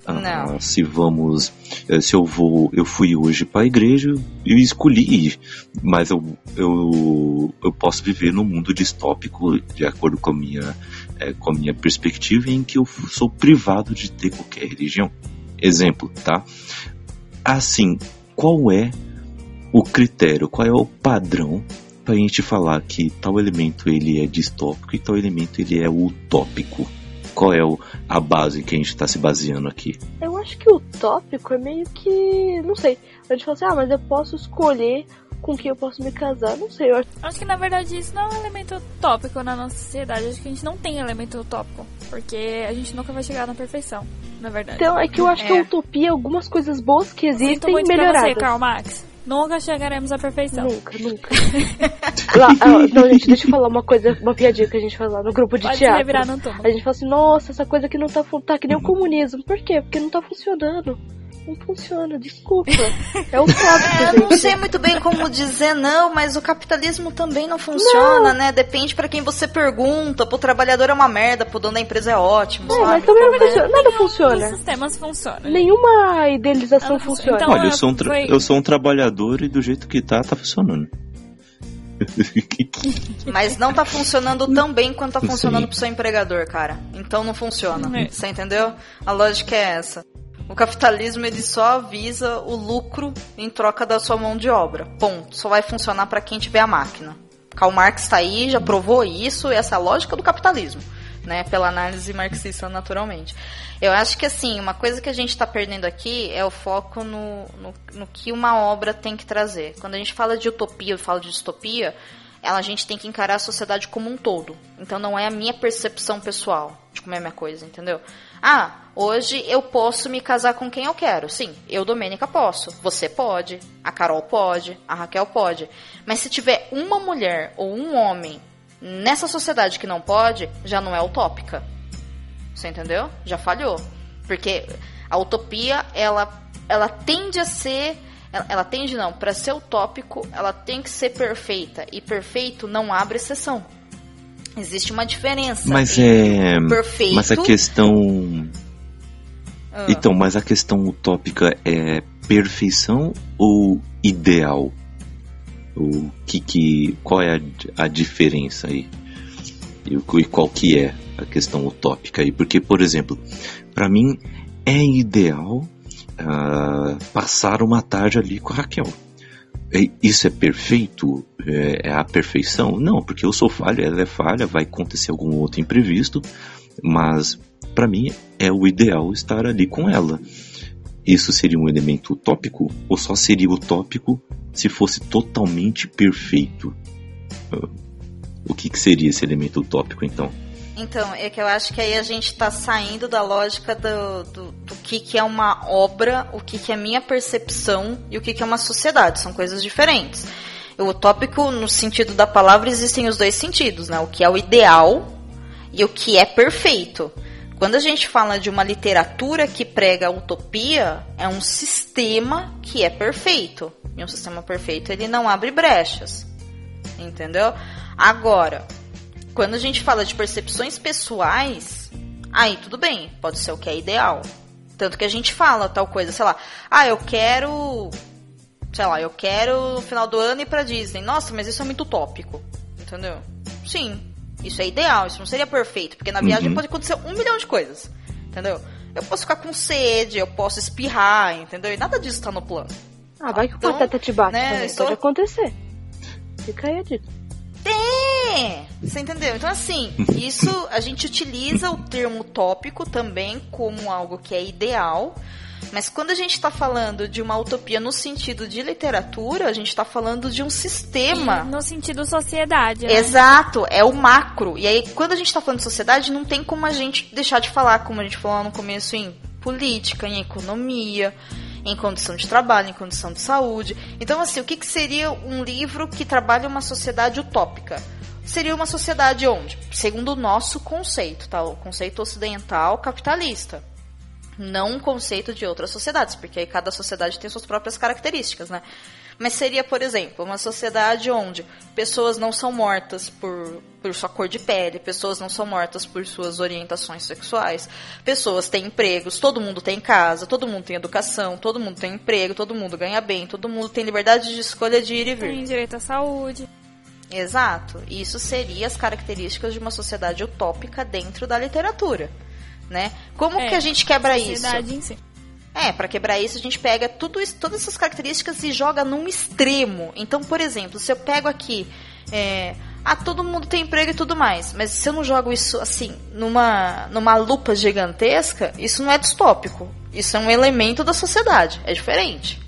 uh, se vamos, uh, se eu vou, eu fui hoje para a igreja e escolhi mas eu, eu, eu posso viver num mundo distópico de acordo com a minha, eh, com a minha perspectiva em que eu sou privado de ter qualquer religião. Exemplo, tá? Assim, qual é o critério, qual é o padrão para a gente falar que tal elemento ele é distópico e tal elemento ele é utópico? Qual é o, a base que a gente está se baseando aqui? Eu acho que o tópico é meio que. Não sei. A gente fala assim, ah, mas eu posso escolher com quem eu posso me casar. Não sei. Eu acho... acho que na verdade isso não é um elemento tópico na nossa sociedade. Acho que a gente não tem elemento tópico. Porque a gente nunca vai chegar na perfeição, na verdade. Então, é que eu acho é. que a utopia, algumas coisas boas que existem, muito melhoradas. Pra você, Karl Marx. Nunca chegaremos à perfeição. Nunca, nunca. lá, ah, não, gente, deixa eu falar uma coisa, uma piadinha que a gente faz lá no grupo de Pode teatro. A gente fala assim, nossa, essa coisa aqui não tá, tá que nem o comunismo. Por quê? Porque não tá funcionando não funciona, desculpa. É o tópico, é, Eu não sei muito bem como dizer não, mas o capitalismo também não funciona, não. né? Depende para quem você pergunta. Pro trabalhador é uma merda, pro dono da empresa é ótimo. É, mas também não funciona. Nada funciona. Os sistemas funcionam. Nenhuma idealização funciona. Então, Olha, eu sou, um eu sou um trabalhador e do jeito que tá, tá funcionando. Mas não tá funcionando tão bem quanto tá funcionando Sim. pro seu empregador, cara. Então não funciona. É. Você entendeu? A lógica é essa. O capitalismo ele só visa o lucro em troca da sua mão de obra. Ponto. Só vai funcionar para quem tiver a máquina. Karl Marx está aí, já provou isso, essa é a lógica do capitalismo, né? Pela análise marxista, naturalmente. Eu acho que assim, uma coisa que a gente está perdendo aqui é o foco no, no, no, que uma obra tem que trazer. Quando a gente fala de utopia, eu falo de distopia, ela, a gente tem que encarar a sociedade como um todo. Então não é a minha percepção pessoal de como é a minha coisa, entendeu? Ah, hoje eu posso me casar com quem eu quero. Sim, eu, Domênica, posso. Você pode. A Carol pode. A Raquel pode. Mas se tiver uma mulher ou um homem nessa sociedade que não pode, já não é utópica. Você entendeu? Já falhou. Porque a utopia, ela, ela tende a ser. Ela, ela tende não, para ser utópico, ela tem que ser perfeita. E perfeito não abre exceção. Existe uma diferença. Mas é. Perfeito. Mas a questão. Ah. Então, mas a questão utópica é perfeição ou ideal? O que que. Qual é a, a diferença aí? E, e qual que é a questão utópica aí? Porque, por exemplo, para mim é ideal uh, passar uma tarde ali com a Raquel. Isso é perfeito? É, é a perfeição? Não, porque eu sou falha, ela é falha, vai acontecer algum outro imprevisto, mas para mim é o ideal estar ali com ela. Isso seria um elemento utópico? Ou só seria utópico se fosse totalmente perfeito? O que, que seria esse elemento utópico então? Então, é que eu acho que aí a gente está saindo da lógica do, do, do, que, que é uma obra, o que, que é minha percepção e o que, que é uma sociedade. São coisas diferentes. O utópico, no sentido da palavra, existem os dois sentidos, né? O que é o ideal e o que é perfeito. Quando a gente fala de uma literatura que prega a utopia, é um sistema que é perfeito. E um sistema perfeito, ele não abre brechas. Entendeu? Agora, quando a gente fala de percepções pessoais, aí tudo bem, pode ser o que é ideal. Tanto que a gente fala tal coisa, sei lá, ah, eu quero, sei lá, eu quero no final do ano ir pra Disney. Nossa, mas isso é muito utópico, entendeu? Sim, isso é ideal, isso não seria perfeito, porque na viagem uhum. pode acontecer um milhão de coisas, entendeu? Eu posso ficar com sede, eu posso espirrar, entendeu? E nada disso tá no plano. Ah, vai que o então, pateta te bate né, também, pode acontecer. Fica aí a dica. É, você entendeu? Então, assim, isso a gente utiliza o termo tópico também como algo que é ideal. Mas quando a gente está falando de uma utopia no sentido de literatura, a gente está falando de um sistema. E no sentido sociedade. Né? Exato, é o macro. E aí, quando a gente está falando de sociedade, não tem como a gente deixar de falar, como a gente falou no começo, em política, em economia em condição de trabalho, em condição de saúde. Então, assim, o que, que seria um livro que trabalha uma sociedade utópica? Seria uma sociedade onde, segundo o nosso conceito, tá? o conceito ocidental capitalista, Não um conceito de outras sociedades, porque aí cada sociedade tem suas próprias características, né? Mas seria, por exemplo, uma sociedade onde pessoas não são mortas por, por sua cor de pele, pessoas não são mortas por suas orientações sexuais, pessoas têm empregos, todo mundo tem casa, todo mundo tem educação, todo mundo tem emprego, todo mundo ganha bem, todo mundo tem liberdade de escolha de ir e vir. Tem direito à saúde. Exato. Isso seria as características de uma sociedade utópica dentro da literatura, né? Como É, que a gente quebra isso? Sociedade em si. É, para quebrar isso, a gente pega tudo isso, todas essas características e joga num extremo. Então, por exemplo, se eu pego aqui. É, ah, todo mundo tem emprego e tudo mais. Mas se eu não jogo isso assim, numa, numa lupa gigantesca, isso não é distópico. Isso é um elemento da sociedade. É diferente.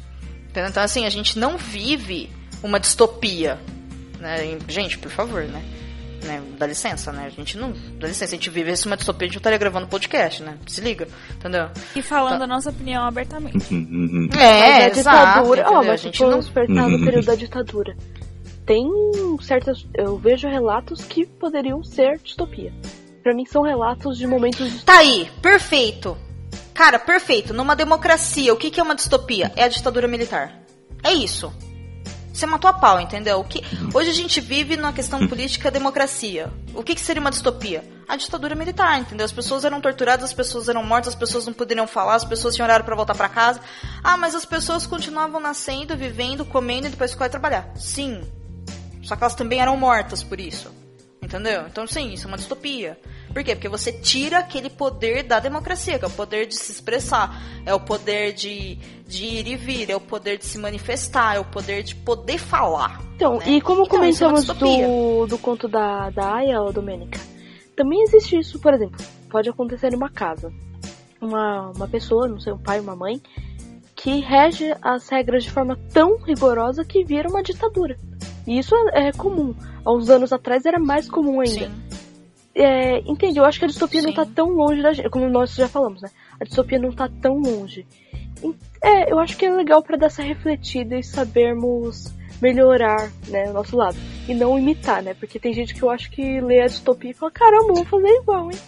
Entendeu? Então, assim, a gente não vive uma distopia. Né? Gente, por favor, né? Né? Dá licença, né? A gente não. Dá licença, a gente vive uma distopia, a gente não estaria gravando podcast, né? Se liga, entendeu? E falando a nossa opinião abertamente. Uhum, uhum. É, mas a ditadura. exato, entendeu? mas a se gente for não. despertar no Uhum. período da ditadura, tem certas. Eu vejo relatos que poderiam ser distopia. Pra mim são relatos de momentos. Tá aí, perfeito. Cara, perfeito. Numa democracia, o que, que é uma distopia? É a ditadura militar. É isso. Você matou a pau, entendeu? O que... Hoje a gente vive numa questão política democracia. O que, que seria uma distopia? A ditadura militar, entendeu? As pessoas eram torturadas, as pessoas eram mortas, as pessoas não poderiam falar, as pessoas tinham horário pra voltar pra casa. Ah, mas as pessoas continuavam nascendo, vivendo, comendo e depois ficavam trabalhar. Sim. Só que elas também eram mortas por isso. Entendeu? Então, sim, isso é uma distopia. Por quê? Porque você tira aquele poder da democracia, que é o poder de se expressar, é o poder de, de ir e vir, é o poder de se manifestar, é o poder de poder falar. Então, né? e como Então, é uma comentamos distopia. do, do conto da, da Aya, ô Domênica, também existe isso, por exemplo, pode acontecer numa casa. Uma, uma pessoa, não sei, um pai, uma mãe, que rege as regras de forma tão rigorosa que vira uma ditadura. E isso é, é comum. Há uns anos atrás era mais comum ainda. Sim. É, entende? Eu acho que a distopia não Sim. tá tão longe da gente, como nós já falamos, né? A distopia não tá tão longe. É, eu acho que é legal pra dar essa refletida e sabermos melhorar, né, o nosso lado. E não imitar, né? Porque tem gente que eu acho que lê a distopia e fala, caramba, vou fazer igual, hein?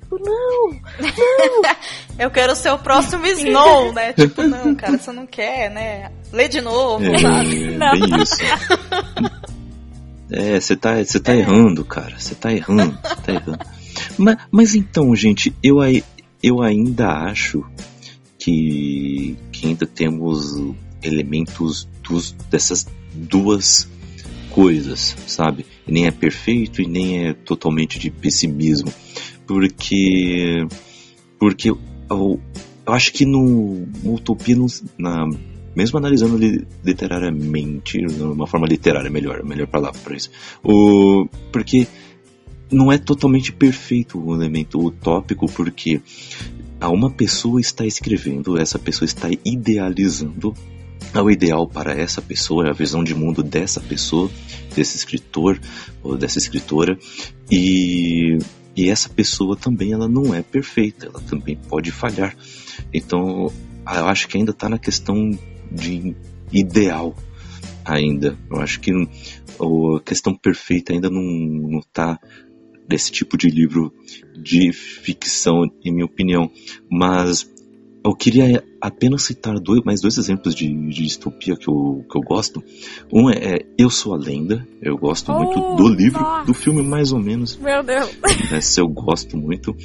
Tipo, não, Eu quero ser o próximo Snow, né? Tipo, não, cara, você não quer, né? Lê de novo, É, sabe? Não. É, você tá, você tá errando, cara. Você tá errando, tá errando. Mas, mas então, gente, eu, eu ainda acho que, que ainda temos elementos dos, dessas duas coisas, sabe? Nem é perfeito e nem é totalmente de pessimismo. Porque. Porque eu, eu acho que no, no Utopia, na, mesmo analisando li- literariamente, uma forma literária, melhor, melhor palavra para isso. O, porque não é totalmente perfeito o elemento utópico, porque a uma pessoa está escrevendo, essa pessoa está idealizando ao ideal para essa pessoa, a visão de mundo dessa pessoa, desse escritor ou dessa escritora, e, e essa pessoa também ela não é perfeita, ela também pode falhar. Então, eu acho que ainda está na questão de ideal ainda. Eu acho que a questão perfeita ainda não, não tá nesse tipo de livro de ficção, em minha opinião. Mas eu queria apenas citar dois, mais dois exemplos de, de distopia que eu, que eu gosto. Um é Eu Sou a Lenda. Eu gosto muito Oh, do livro, nossa. do filme mais ou menos. Meu Deus. Esse eu gosto muito.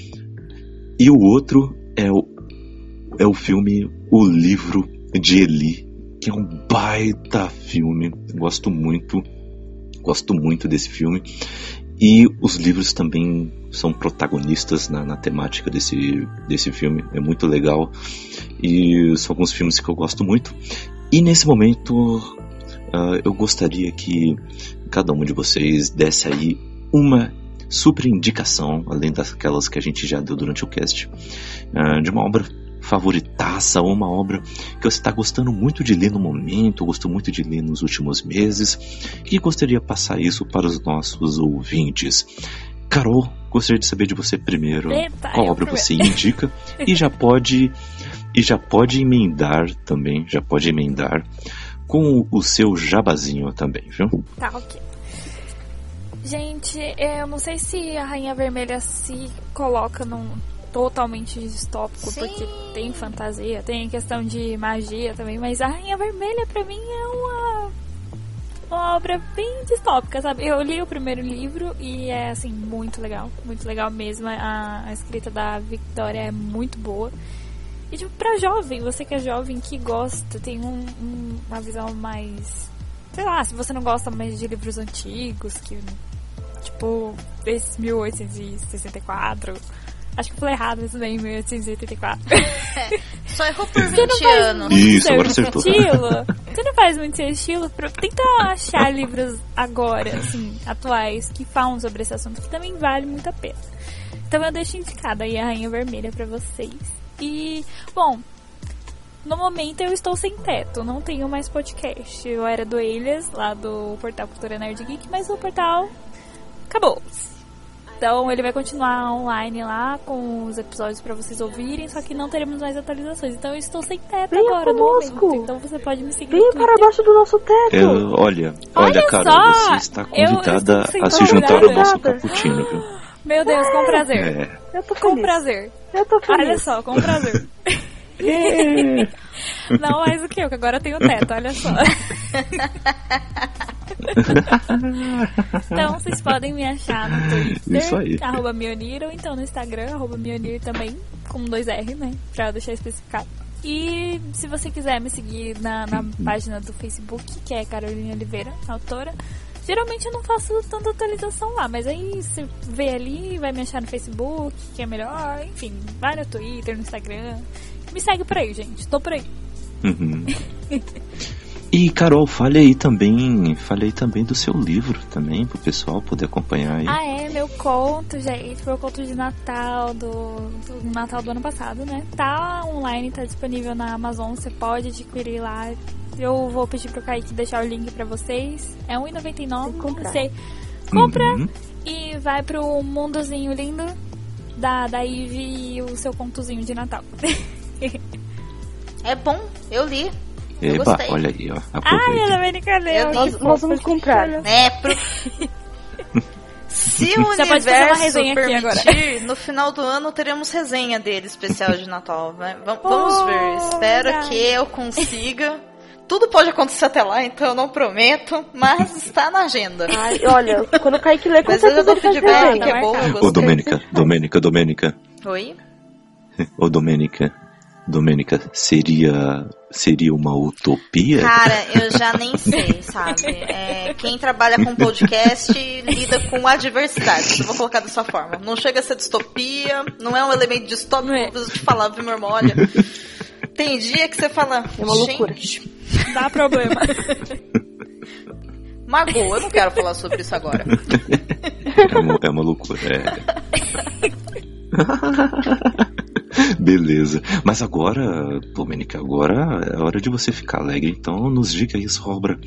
E o outro é o, é o filme O Livro de Eli, que é um baita filme. Gosto muito. Gosto muito desse filme. E os livros também são protagonistas na, na temática desse, desse filme. É muito legal. E são alguns filmes que eu gosto muito. E nesse momento, ah, eu gostaria que cada um de vocês desse aí uma super indicação, além daquelas que a gente já deu durante o cast, ah, de uma obra favoritaça ou uma obra que você está gostando muito de ler no momento, gostou muito de ler nos últimos meses, e gostaria de passar isso para os nossos ouvintes. Carol, gostaria de saber de você primeiro Eita, qual obra você indica e já pode e já pode emendar também, já pode emendar com o seu jabazinho também, viu? Tá, ok. Gente, eu não sei se a Rainha Vermelha se coloca num totalmente distópico, Sim. porque tem fantasia, tem questão de magia também, mas a Rainha Vermelha pra mim é uma, uma obra bem distópica, sabe? Eu li o primeiro livro e é assim, muito legal, muito legal mesmo. A, a escrita da Victoria é muito boa. E tipo, pra jovem, você que é jovem, que gosta, tem um- um- uma visão mais. Sei lá, se você não gosta mais de livros antigos, que. Tipo, esse 1864. Acho que eu falei errado, mas bem, 1884. Só errou por Você não 20 faz anos. muito Isso, seu agora acertou. estilo. Você não faz muito seu estilo. Pra... Tenta achar livros agora, assim, atuais, que falam sobre esse assunto, que também vale muito a pena. Então eu deixo indicada aí a Rainha Vermelha pra vocês. E, bom, no momento eu estou sem teto, não tenho mais podcast. Eu era do Elias, lá do portal Cultura Nerd Geek, mas o portal acabou. Então ele vai continuar online lá com os episódios pra vocês ouvirem, só que não teremos mais atualizações. Então eu estou sem teto Venha agora no conosco. momento. Então você pode me seguir Vem no para baixo do nosso teto. É, olha, olha, Olha Carol, só, você está eu- eu convidada a se juntar ao nosso cappuccino, viu? Meu Deus, com prazer. É. Eu tô Com feliz. prazer. Eu tô feliz. Olha só, com prazer. Não mais do que eu, que agora eu tenho teto, olha só. então vocês podem me achar no Twitter, Isso aí. arroba Mionir, ou então no Instagram, arroba Mionir também, com dois R, né? Pra deixar especificado. E se você quiser me seguir na, na página do Facebook, que é Carolina Oliveira, autora, geralmente eu não faço tanta atualização lá, mas aí você vê ali, vai me achar no Facebook, que é melhor, enfim, vai no Twitter, no Instagram. Me segue por aí, gente. Tô por aí. Uhum. E Carol, fale aí também, fale aí também do seu livro também, pro pessoal poder acompanhar aí. Ah, é, meu conto, gente, meu conto de Natal, do, do Natal do ano passado, né? Tá online, tá disponível na Amazon, você pode adquirir lá. Eu vou pedir pro Kaique deixar o link pra vocês. É Tem que R$1,99. comprar. Você compra Uhum. e vai pro mundozinho lindo da, da Ivy e o seu contozinho de Natal. É bom, eu li. Eu Eba, gostei. olha aí, ó. Ai, Aproveita. ela vem cadê? Eu Nós, nós vamos comprar. É, pro... Se o Você pode fazer uma universo resenha aqui agora. permitir, no final do ano teremos resenha dele especial de Natal. né? Va- Vamos ver. Oh, Espero verdade. que eu consiga. Tudo pode acontecer até lá, então eu não prometo, mas está na agenda. Ai, olha, quando o Kaique lê, com Mas eu já certeza dou feedback, que é bom, eu Ô. Domênica, Domênica, Domênica. Oi? Ô, Domênica. Domênica, seria, seria uma utopia? Cara, eu já nem sei, sabe? É, quem trabalha com podcast lida com adversidades, eu vou colocar dessa forma. Não chega a ser distopia, não é um elemento distópico, Não é. eu preciso te falar, viu, meu irmão? Olha, tem dia que você fala, É uma loucura. gente, Dá problema. magoa, eu não quero falar sobre isso agora. É uma, é uma loucura. É. Beleza. Mas agora, Domênica, agora é hora de você ficar alegre. Então nos diga aí sua obra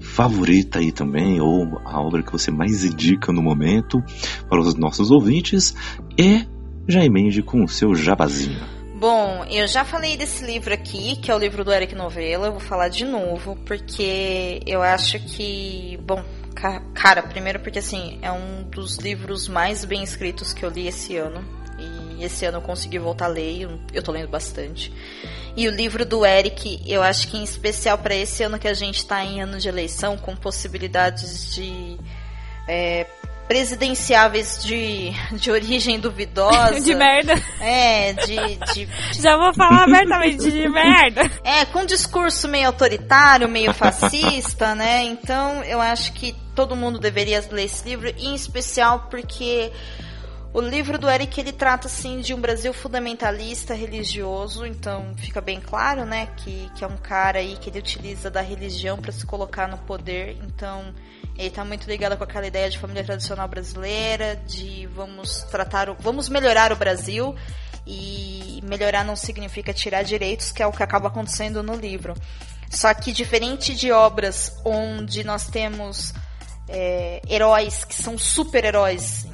favorita aí também, ou a obra que você mais indica no momento para os nossos ouvintes. E já emende com o seu jabazinho. Bom, eu já falei desse livro aqui, que é o livro do Eric Novella, eu vou falar de novo, porque eu acho que, bom, ca- cara, primeiro porque assim, é um dos livros mais bem escritos que eu li esse ano. E esse ano eu consegui voltar a ler, eu- eu tô lendo bastante. E o livro do Eric, eu acho que em especial para esse ano que a gente tá em ano de eleição, com possibilidades de é, presidenciáveis de, de origem duvidosa. De merda. É, de, de, Já vou falar abertamente de merda. é, com um discurso meio autoritário, meio fascista, né? Então eu acho que todo mundo deveria ler esse livro, em especial porque o livro do Eric ele trata assim de um Brasil fundamentalista religioso, então fica bem claro, né, que, que é um cara aí que ele utiliza da religião para se colocar no poder, então ele tá muito ligado com aquela ideia de família tradicional brasileira, de vamos tratar, o, vamos melhorar o Brasil e melhorar não significa tirar direitos, que é o que acaba acontecendo no livro. Só que diferente de obras onde nós temos é, heróis que são super-heróis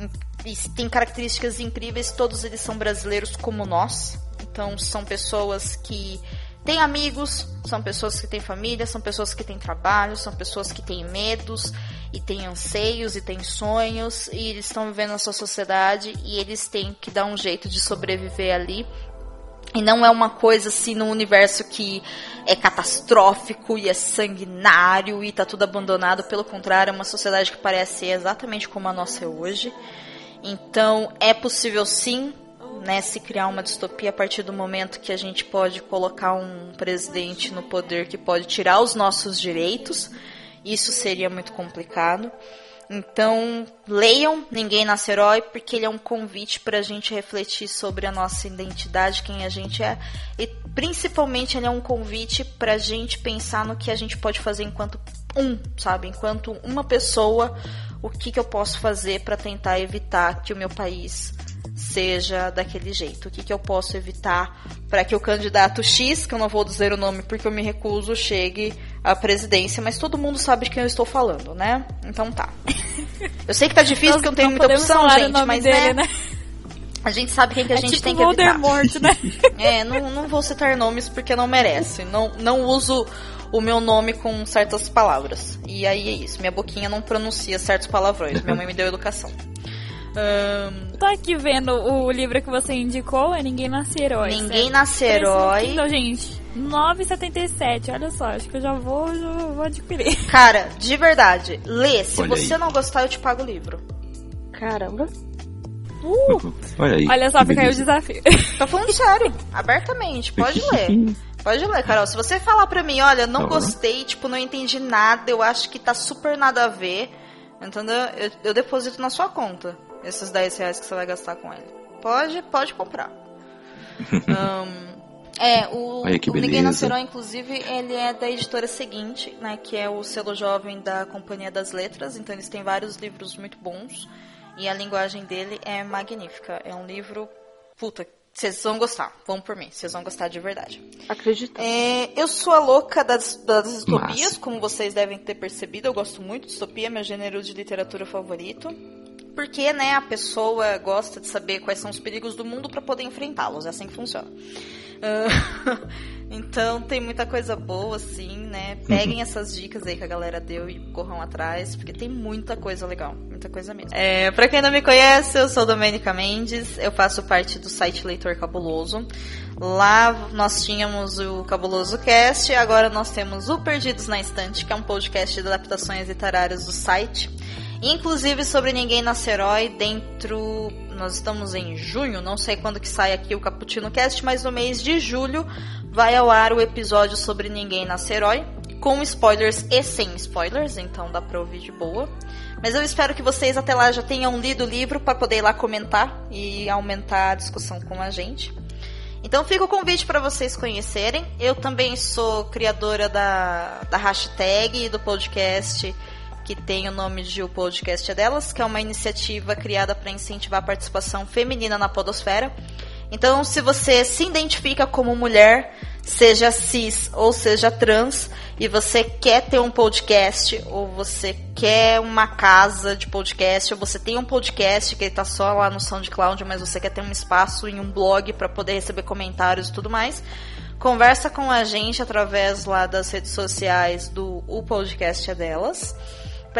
e têm características incríveis, todos eles são brasileiros como nós. Então são pessoas que têm amigos, são pessoas que têm família, são pessoas que têm trabalho, são pessoas que têm medos e têm anseios e têm sonhos e eles estão vivendo na sua sociedade e eles têm que dar um jeito de sobreviver ali. E não é uma coisa assim no universo que é catastrófico e é sanguinário e tá tudo abandonado. Pelo contrário, é uma sociedade que parece exatamente como a nossa é hoje. Então, é possível sim né, se criar uma distopia a partir do momento que a gente pode colocar um presidente no poder que pode tirar os nossos direitos. Isso seria muito complicado. Então, leiam Ninguém Nasce Herói, porque ele é um convite para a gente refletir sobre a nossa identidade, quem a gente é. E principalmente ele é um convite para a gente pensar no que a gente pode fazer enquanto um, sabe? Enquanto uma pessoa, o que, que eu posso fazer para tentar evitar que o meu país seja daquele jeito? O que, que eu posso evitar para que o candidato X, que eu não vou dizer o nome porque eu me recuso, chegue à presidência, mas todo mundo sabe de quem eu estou falando, né? Então tá. Eu sei que tá difícil porque eu não tenho muita opção, gente, mas dele, né? né? A gente sabe quem que a é gente tipo tem que evitar. Voldemort, né? É, não, não vou citar nomes porque não merece. Não, não uso o meu nome com certas palavras. E aí é isso. Minha boquinha não pronuncia certos palavrões. Minha mãe me deu educação. Um... Tô aqui vendo o livro que você indicou, é Ninguém Nasce Herói. Ninguém Nasce Herói. Kindle, gente. 9,77. Olha só, acho que eu já vou, já vou adquirir. Cara, de verdade, lê. Se Olha você aí. não gostar, eu te pago o livro. Caramba. Uh! Olha aí. Olha só, fica aí o desafio. Tô falando sério, abertamente. Pode ler. Pode ler, Carol. Se você falar pra mim, olha, não tá gostei, tipo, não entendi nada, eu acho que tá super nada a ver, entendeu? Eu, eu deposito na sua conta esses 10 reais que você vai gastar com ele. Pode, pode comprar. um, é, o, Olha que o Ninguém Nascerão, inclusive, ele é da editora seguinte, né? Que é o selo jovem da Companhia das Letras. Então eles têm vários livros muito bons. E a linguagem dele é magnífica. É um livro. Puta, vocês vão gostar. Vão por mim. Vocês vão gostar de verdade. Acredito. É, eu sou a louca das, das distopias, como vocês devem ter percebido. Eu gosto muito de distopia, meu gênero de literatura favorito porque né, a pessoa gosta de saber quais são os perigos do mundo para poder enfrentá-los. É assim que funciona. Uh, então tem muita coisa boa, assim, né? Peguem uhum. essas dicas aí que a galera deu e corram atrás, porque tem muita coisa legal, muita coisa mesmo. É, pra quem não me conhece, eu sou Domênica Mendes, eu faço parte do site Leitor Cabuloso. Lá nós tínhamos o Cabuloso Cast, agora nós temos o Perdidos na Estante, que é um podcast de adaptações literárias do site. Inclusive sobre Ninguém Nasce Herói, dentro. Nós estamos em junho, não sei quando que sai aqui o Cappuccino Cast, mas no mês de julho vai ao ar o episódio sobre Ninguém Nasce Herói, com spoilers e sem spoilers, então dá pra ouvir de boa. Mas eu espero que vocês até lá já tenham lido o livro para poder ir lá comentar e aumentar a discussão com a gente. Então fica o convite para vocês conhecerem. Eu também sou criadora da, da hashtag do podcast que tem o nome de O Podcast é Delas, que é uma iniciativa criada para incentivar a participação feminina na podosfera. Então, se você se identifica como mulher, seja cis ou seja trans, e você quer ter um podcast, ou você quer uma casa de podcast, ou você tem um podcast que está só lá no SoundCloud, mas você quer ter um espaço em um blog para poder receber comentários e tudo mais, conversa com a gente através lá das redes sociais do O Podcast é Delas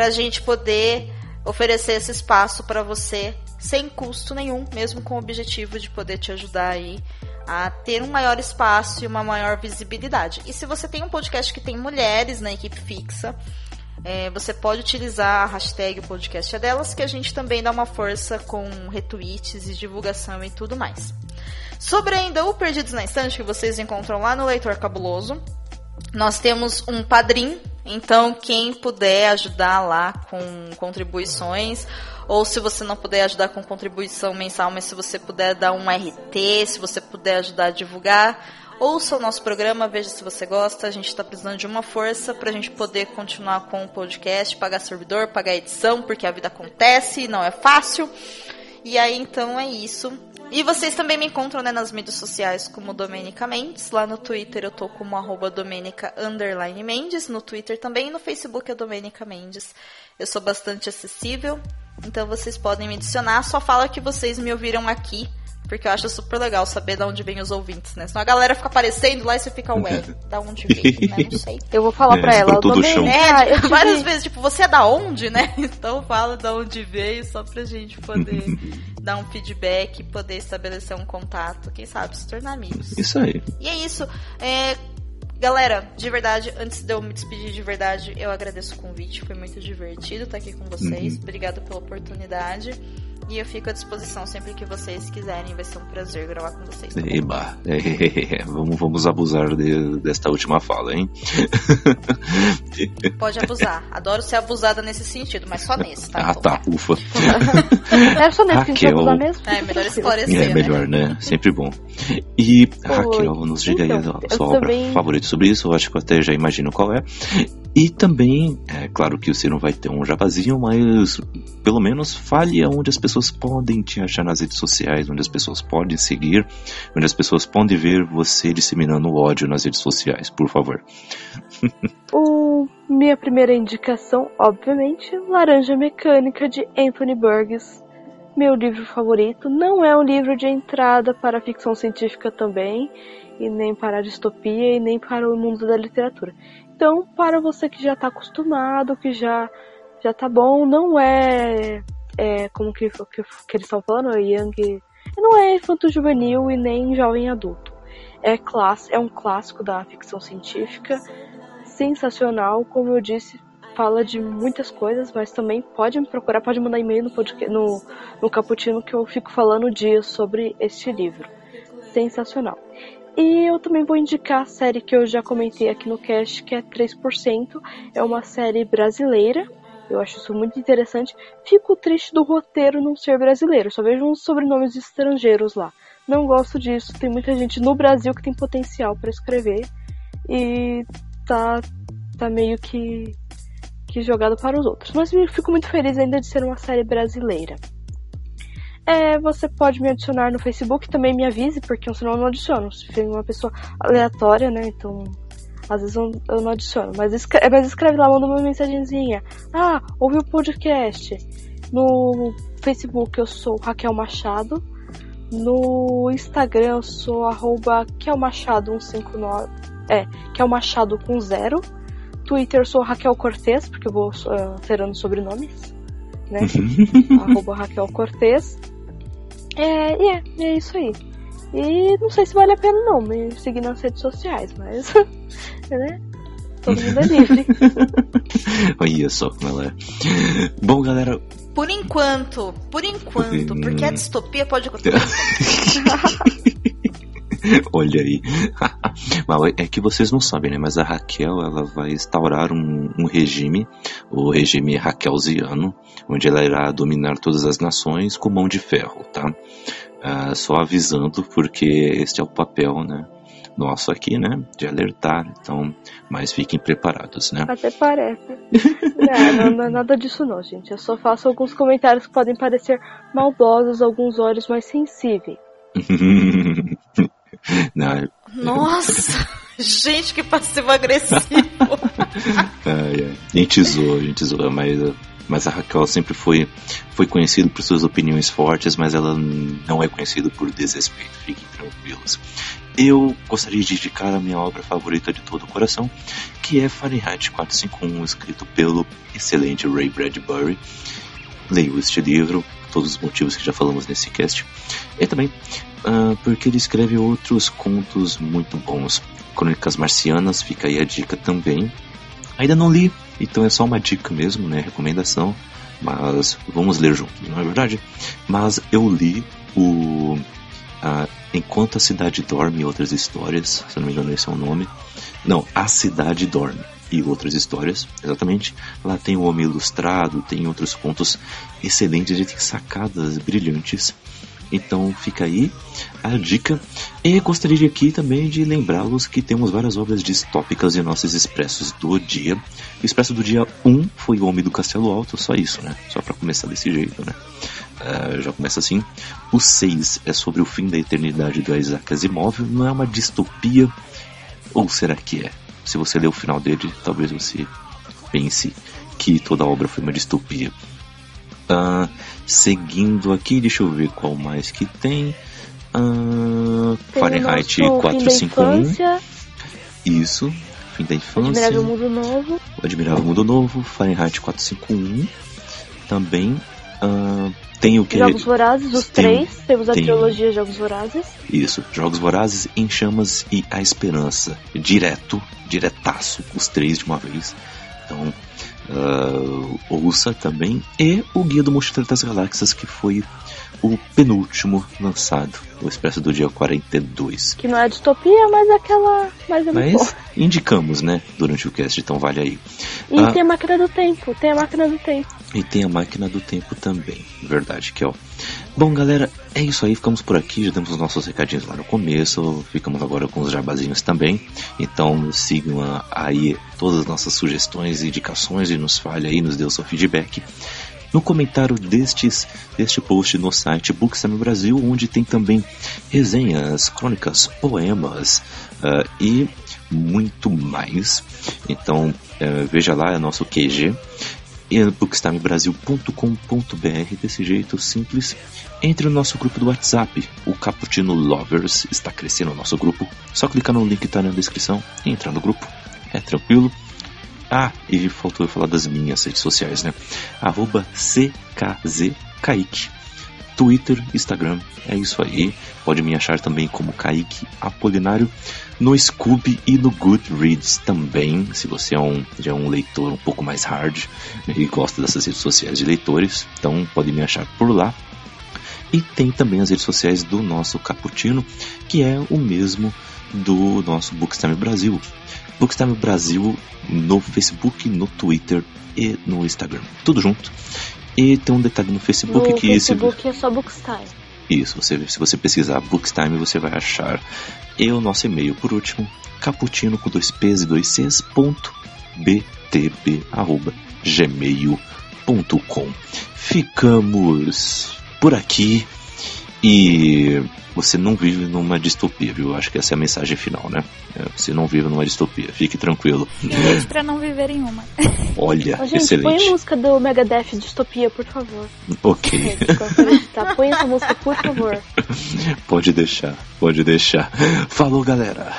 a gente poder oferecer esse espaço para você sem custo nenhum, mesmo com o objetivo de poder te ajudar aí a ter um maior espaço e uma maior visibilidade. E se você tem um podcast que tem mulheres na equipe fixa, é, você pode utilizar a hashtag podcast é delas, que a gente também dá uma força com retweets e divulgação e tudo mais. Sobre ainda o Perdidos na Estante, que vocês encontram lá no Leitor Cabuloso, nós temos um padrim, então quem puder ajudar lá com contribuições, ou se você não puder ajudar com contribuição mensal, mas se você puder dar um RT, se você puder ajudar a divulgar, ouça o nosso programa, veja se você gosta. A gente está precisando de uma força para a gente poder continuar com o podcast, pagar servidor, pagar edição, porque a vida acontece, não é fácil. E aí então é isso. E vocês também me encontram né, nas mídias sociais como Domenica Mendes. Lá no Twitter eu tô como arroba Domenica Mendes. No Twitter também. E no Facebook é Domenica Mendes. Eu sou bastante acessível. Então vocês podem me adicionar. Só fala que vocês me ouviram aqui Porque eu acho super legal saber de onde vem os ouvintes, né? Senão a galera fica aparecendo lá e você fica, ué, da onde veio, né? Não sei. Eu vou falar É, pra ela. brotou do Domênica, chão. É, eu várias vezes, tipo, você é da onde, né? Então fala da onde veio, só pra gente poder dar um feedback, poder estabelecer um contato, quem sabe se tornar amigos. Isso aí. E é isso. É, Galera, de verdade, antes de eu me despedir de verdade, eu agradeço o convite. Foi muito divertido estar aqui com vocês. Uhum. Obrigado pela oportunidade. E eu fico à disposição sempre que vocês quiserem. Vai ser um prazer gravar com vocês. tá? Eba, é, vamos, vamos abusar de- desta última fala, hein? Pode abusar. Adoro ser abusada nesse sentido, mas só nesse, tá? Ah, Então, tá, ufa. Era só nesse que a gente Raquel. abusar mesmo? É, melhor esclarecer, É né? melhor, né? Sempre bom. E, Oi. Raquel, nos diga aí Então, a sua obra também- favorita sobre isso, eu acho que eu até já imagino qual é. E também, é claro que você não vai ter um jabazinho, mas pelo menos fale aonde as pessoas podem te achar nas redes sociais, onde as pessoas podem seguir, onde as pessoas podem ver você disseminando ódio nas redes sociais, por favor. O, minha primeira indicação, obviamente, Laranja Mecânica de Anthony Burgess. Meu livro favorito. Não é um livro de entrada para a ficção científica também, e nem para a distopia, e nem para o mundo da literatura. Então, para você que já está acostumado, que já já tá bom, não é, é como que, que, que eles estão falando, é young, não é infanto juvenil e nem jovem adulto. É class, é um clássico da ficção científica sensacional, como eu disse, fala de muitas coisas, mas também pode me procurar, pode mandar e-mail no, no, no Caputino que eu fico falando dias sobre este livro. Sensacional. E eu também vou indicar a série que eu já comentei aqui no cast, que é 3%. É uma série brasileira. Eu acho isso muito interessante. Fico triste do roteiro não ser brasileiro. Só vejo uns sobrenomes estrangeiros lá. Não gosto disso. Tem muita gente no Brasil que tem potencial para escrever. E tá, tá meio que, que jogado para os outros. Mas fico muito feliz ainda de ser uma série brasileira. É, você pode me adicionar no Facebook, também me avise, porque senão eu não adiciono. Se for uma pessoa aleatória, né? Então, às vezes eu, eu não adiciono. Mas escreve, mas escreve lá, manda uma mensagenzinha. Ah, ouvi o podcast. No Facebook eu sou Raquel Machado. No Instagram eu sou arroba kelmachado159. É, Kel Machado com zero. Twitter eu sou Raquel Cortez, porque eu vou uh, alterando sobrenomes. Né? arroba Raquel Cortez. É, e é, e é isso aí. E não sei se vale a pena não me seguir nas redes sociais, mas. né? Todo mundo é livre. Olha só como ela é. Bom, galera, Por enquanto, por enquanto, Hum. porque a distopia pode acontecer. Olha aí. É que vocês não sabem, né? Mas a Raquel ela vai instaurar um, um regime, o regime raquelziano, onde ela irá dominar todas as nações com mão de ferro, tá? Ah, só avisando, porque este é o papel, né? Nosso aqui, né? De alertar. Então, mas fiquem preparados, né? Até parece. Não, não, não é nada disso não, gente. Eu só faço alguns comentários que podem parecer maldosos alguns olhos mais sensíveis. não, Nossa! Gente, que passivo agressivo! Ai, ai. A gente zoa, a gente zoa, mas, mas a Raquel sempre foi, foi conhecida por suas opiniões fortes, mas ela não é conhecida por desrespeito, fiquem tranquilos. Eu gostaria de indicar a minha obra favorita de todo o coração, que é Fahrenheit 451, escrito pelo excelente Ray Bradbury. Leio este livro, todos os motivos que já falamos nesse cast, e também ah, porque ele escreve outros contos muito bons. Crônicas Marcianas, fica aí a dica também. Ainda não li, então é só uma dica mesmo, né? Recomendação. Mas vamos ler juntos, não é verdade? Mas eu li o. Enquanto a Cidade Dorme e Outras Histórias, se não me engano esse é o nome. Não, A Cidade Dorme e Outras Histórias, exatamente. Lá tem o Homem Ilustrado, tem outros contos excelentes e tem sacadas brilhantes. Então fica aí a dica. E gostaria de aqui também de lembrá-los que temos várias obras distópicas em nossos expressos do dia. O expresso do dia 1 foi o Homem do Castelo Alto, só isso, né? Só para começar desse jeito, né? Uh, já começa assim. O 6 é sobre o fim da eternidade do Isaac Asimov. Não é uma distopia? Ou será que é? Se você ler o final dele, talvez você pense que toda a obra foi uma distopia. Uh, seguindo aqui, deixa eu ver qual mais que tem. Tem Fahrenheit o nosso 451. Fim da infância, Isso, fim da infância. Admirável Mundo Novo. O Admirável Mundo Novo, Fahrenheit 451. Também ah, tem o que? Jogos Vorazes, os Tem- três. Temos a tem- trilogia Jogos Vorazes. Isso, Jogos Vorazes, Em Chamas e A Esperança. Direto, diretaço, os três de uma vez. Então, ah, ouça também. E o Guia do Mochileiro das Galáxias, que foi o penúltimo lançado, o Expresso do Dia 42. Que não é distopia, mas é aquela. Mas é Mas indicamos, né, durante o cast, então vale aí. E Ah. tem a máquina do tempo. Tem a máquina do tempo. E tem a máquina do tempo também. Verdade, que ó. Bom, galera, é isso aí. Ficamos por aqui. Já demos os nossos recadinhos lá no começo. Ficamos agora com os jabazinhos também. Então sigam aí todas as nossas sugestões e indicações e nos fale aí, nos dê o seu feedback. No comentário destes, deste post no site Bookstime Brasil, onde tem também resenhas, crônicas, poemas ah, e muito mais. Então eh, veja lá, é nosso QG no bookstimebrasil.com.br desse jeito simples. Entre no nosso grupo do WhatsApp, o Cappuccino Lovers está crescendo o nosso grupo. Só clicar no link que está na descrição e entrar no grupo. É tranquilo. Ah, e faltou eu falar das minhas redes sociais, né? Arroba CKZKaique. Twitter, Instagram, é isso aí. Pode me achar também como Kaique Apolinário no Scooby e no Goodreads também, se você é um, já é um leitor um pouco mais hard né, e gosta dessas redes sociais de leitores, então pode me achar por lá. E tem também as redes sociais do nosso Cappuccino, que é o mesmo do nosso Bookstime Brasil. Bookstime Brasil no Facebook, no Twitter e no Instagram. Tudo junto. E tem um detalhe no Facebook No que esse Facebook é só Bookstime. isso, você, se você pesquisar Bookstime, você vai achar. E o nosso e-mail, por último, caputino com dois P's e dois C's, ponto, btb, arroba, gmail.com. Ficamos por aqui e você não vive numa distopia, viu? Acho que essa é a mensagem final, né? É, Você não vive numa distopia, fique tranquilo. Bilhete pra não viver em uma. Olha, Ô, gente, põe a excelente. música do Megadeth Distopia, por favor. Ok. Gente, desculpa, tá? Põe essa música, por favor. Pode deixar, pode deixar. Falou, galera.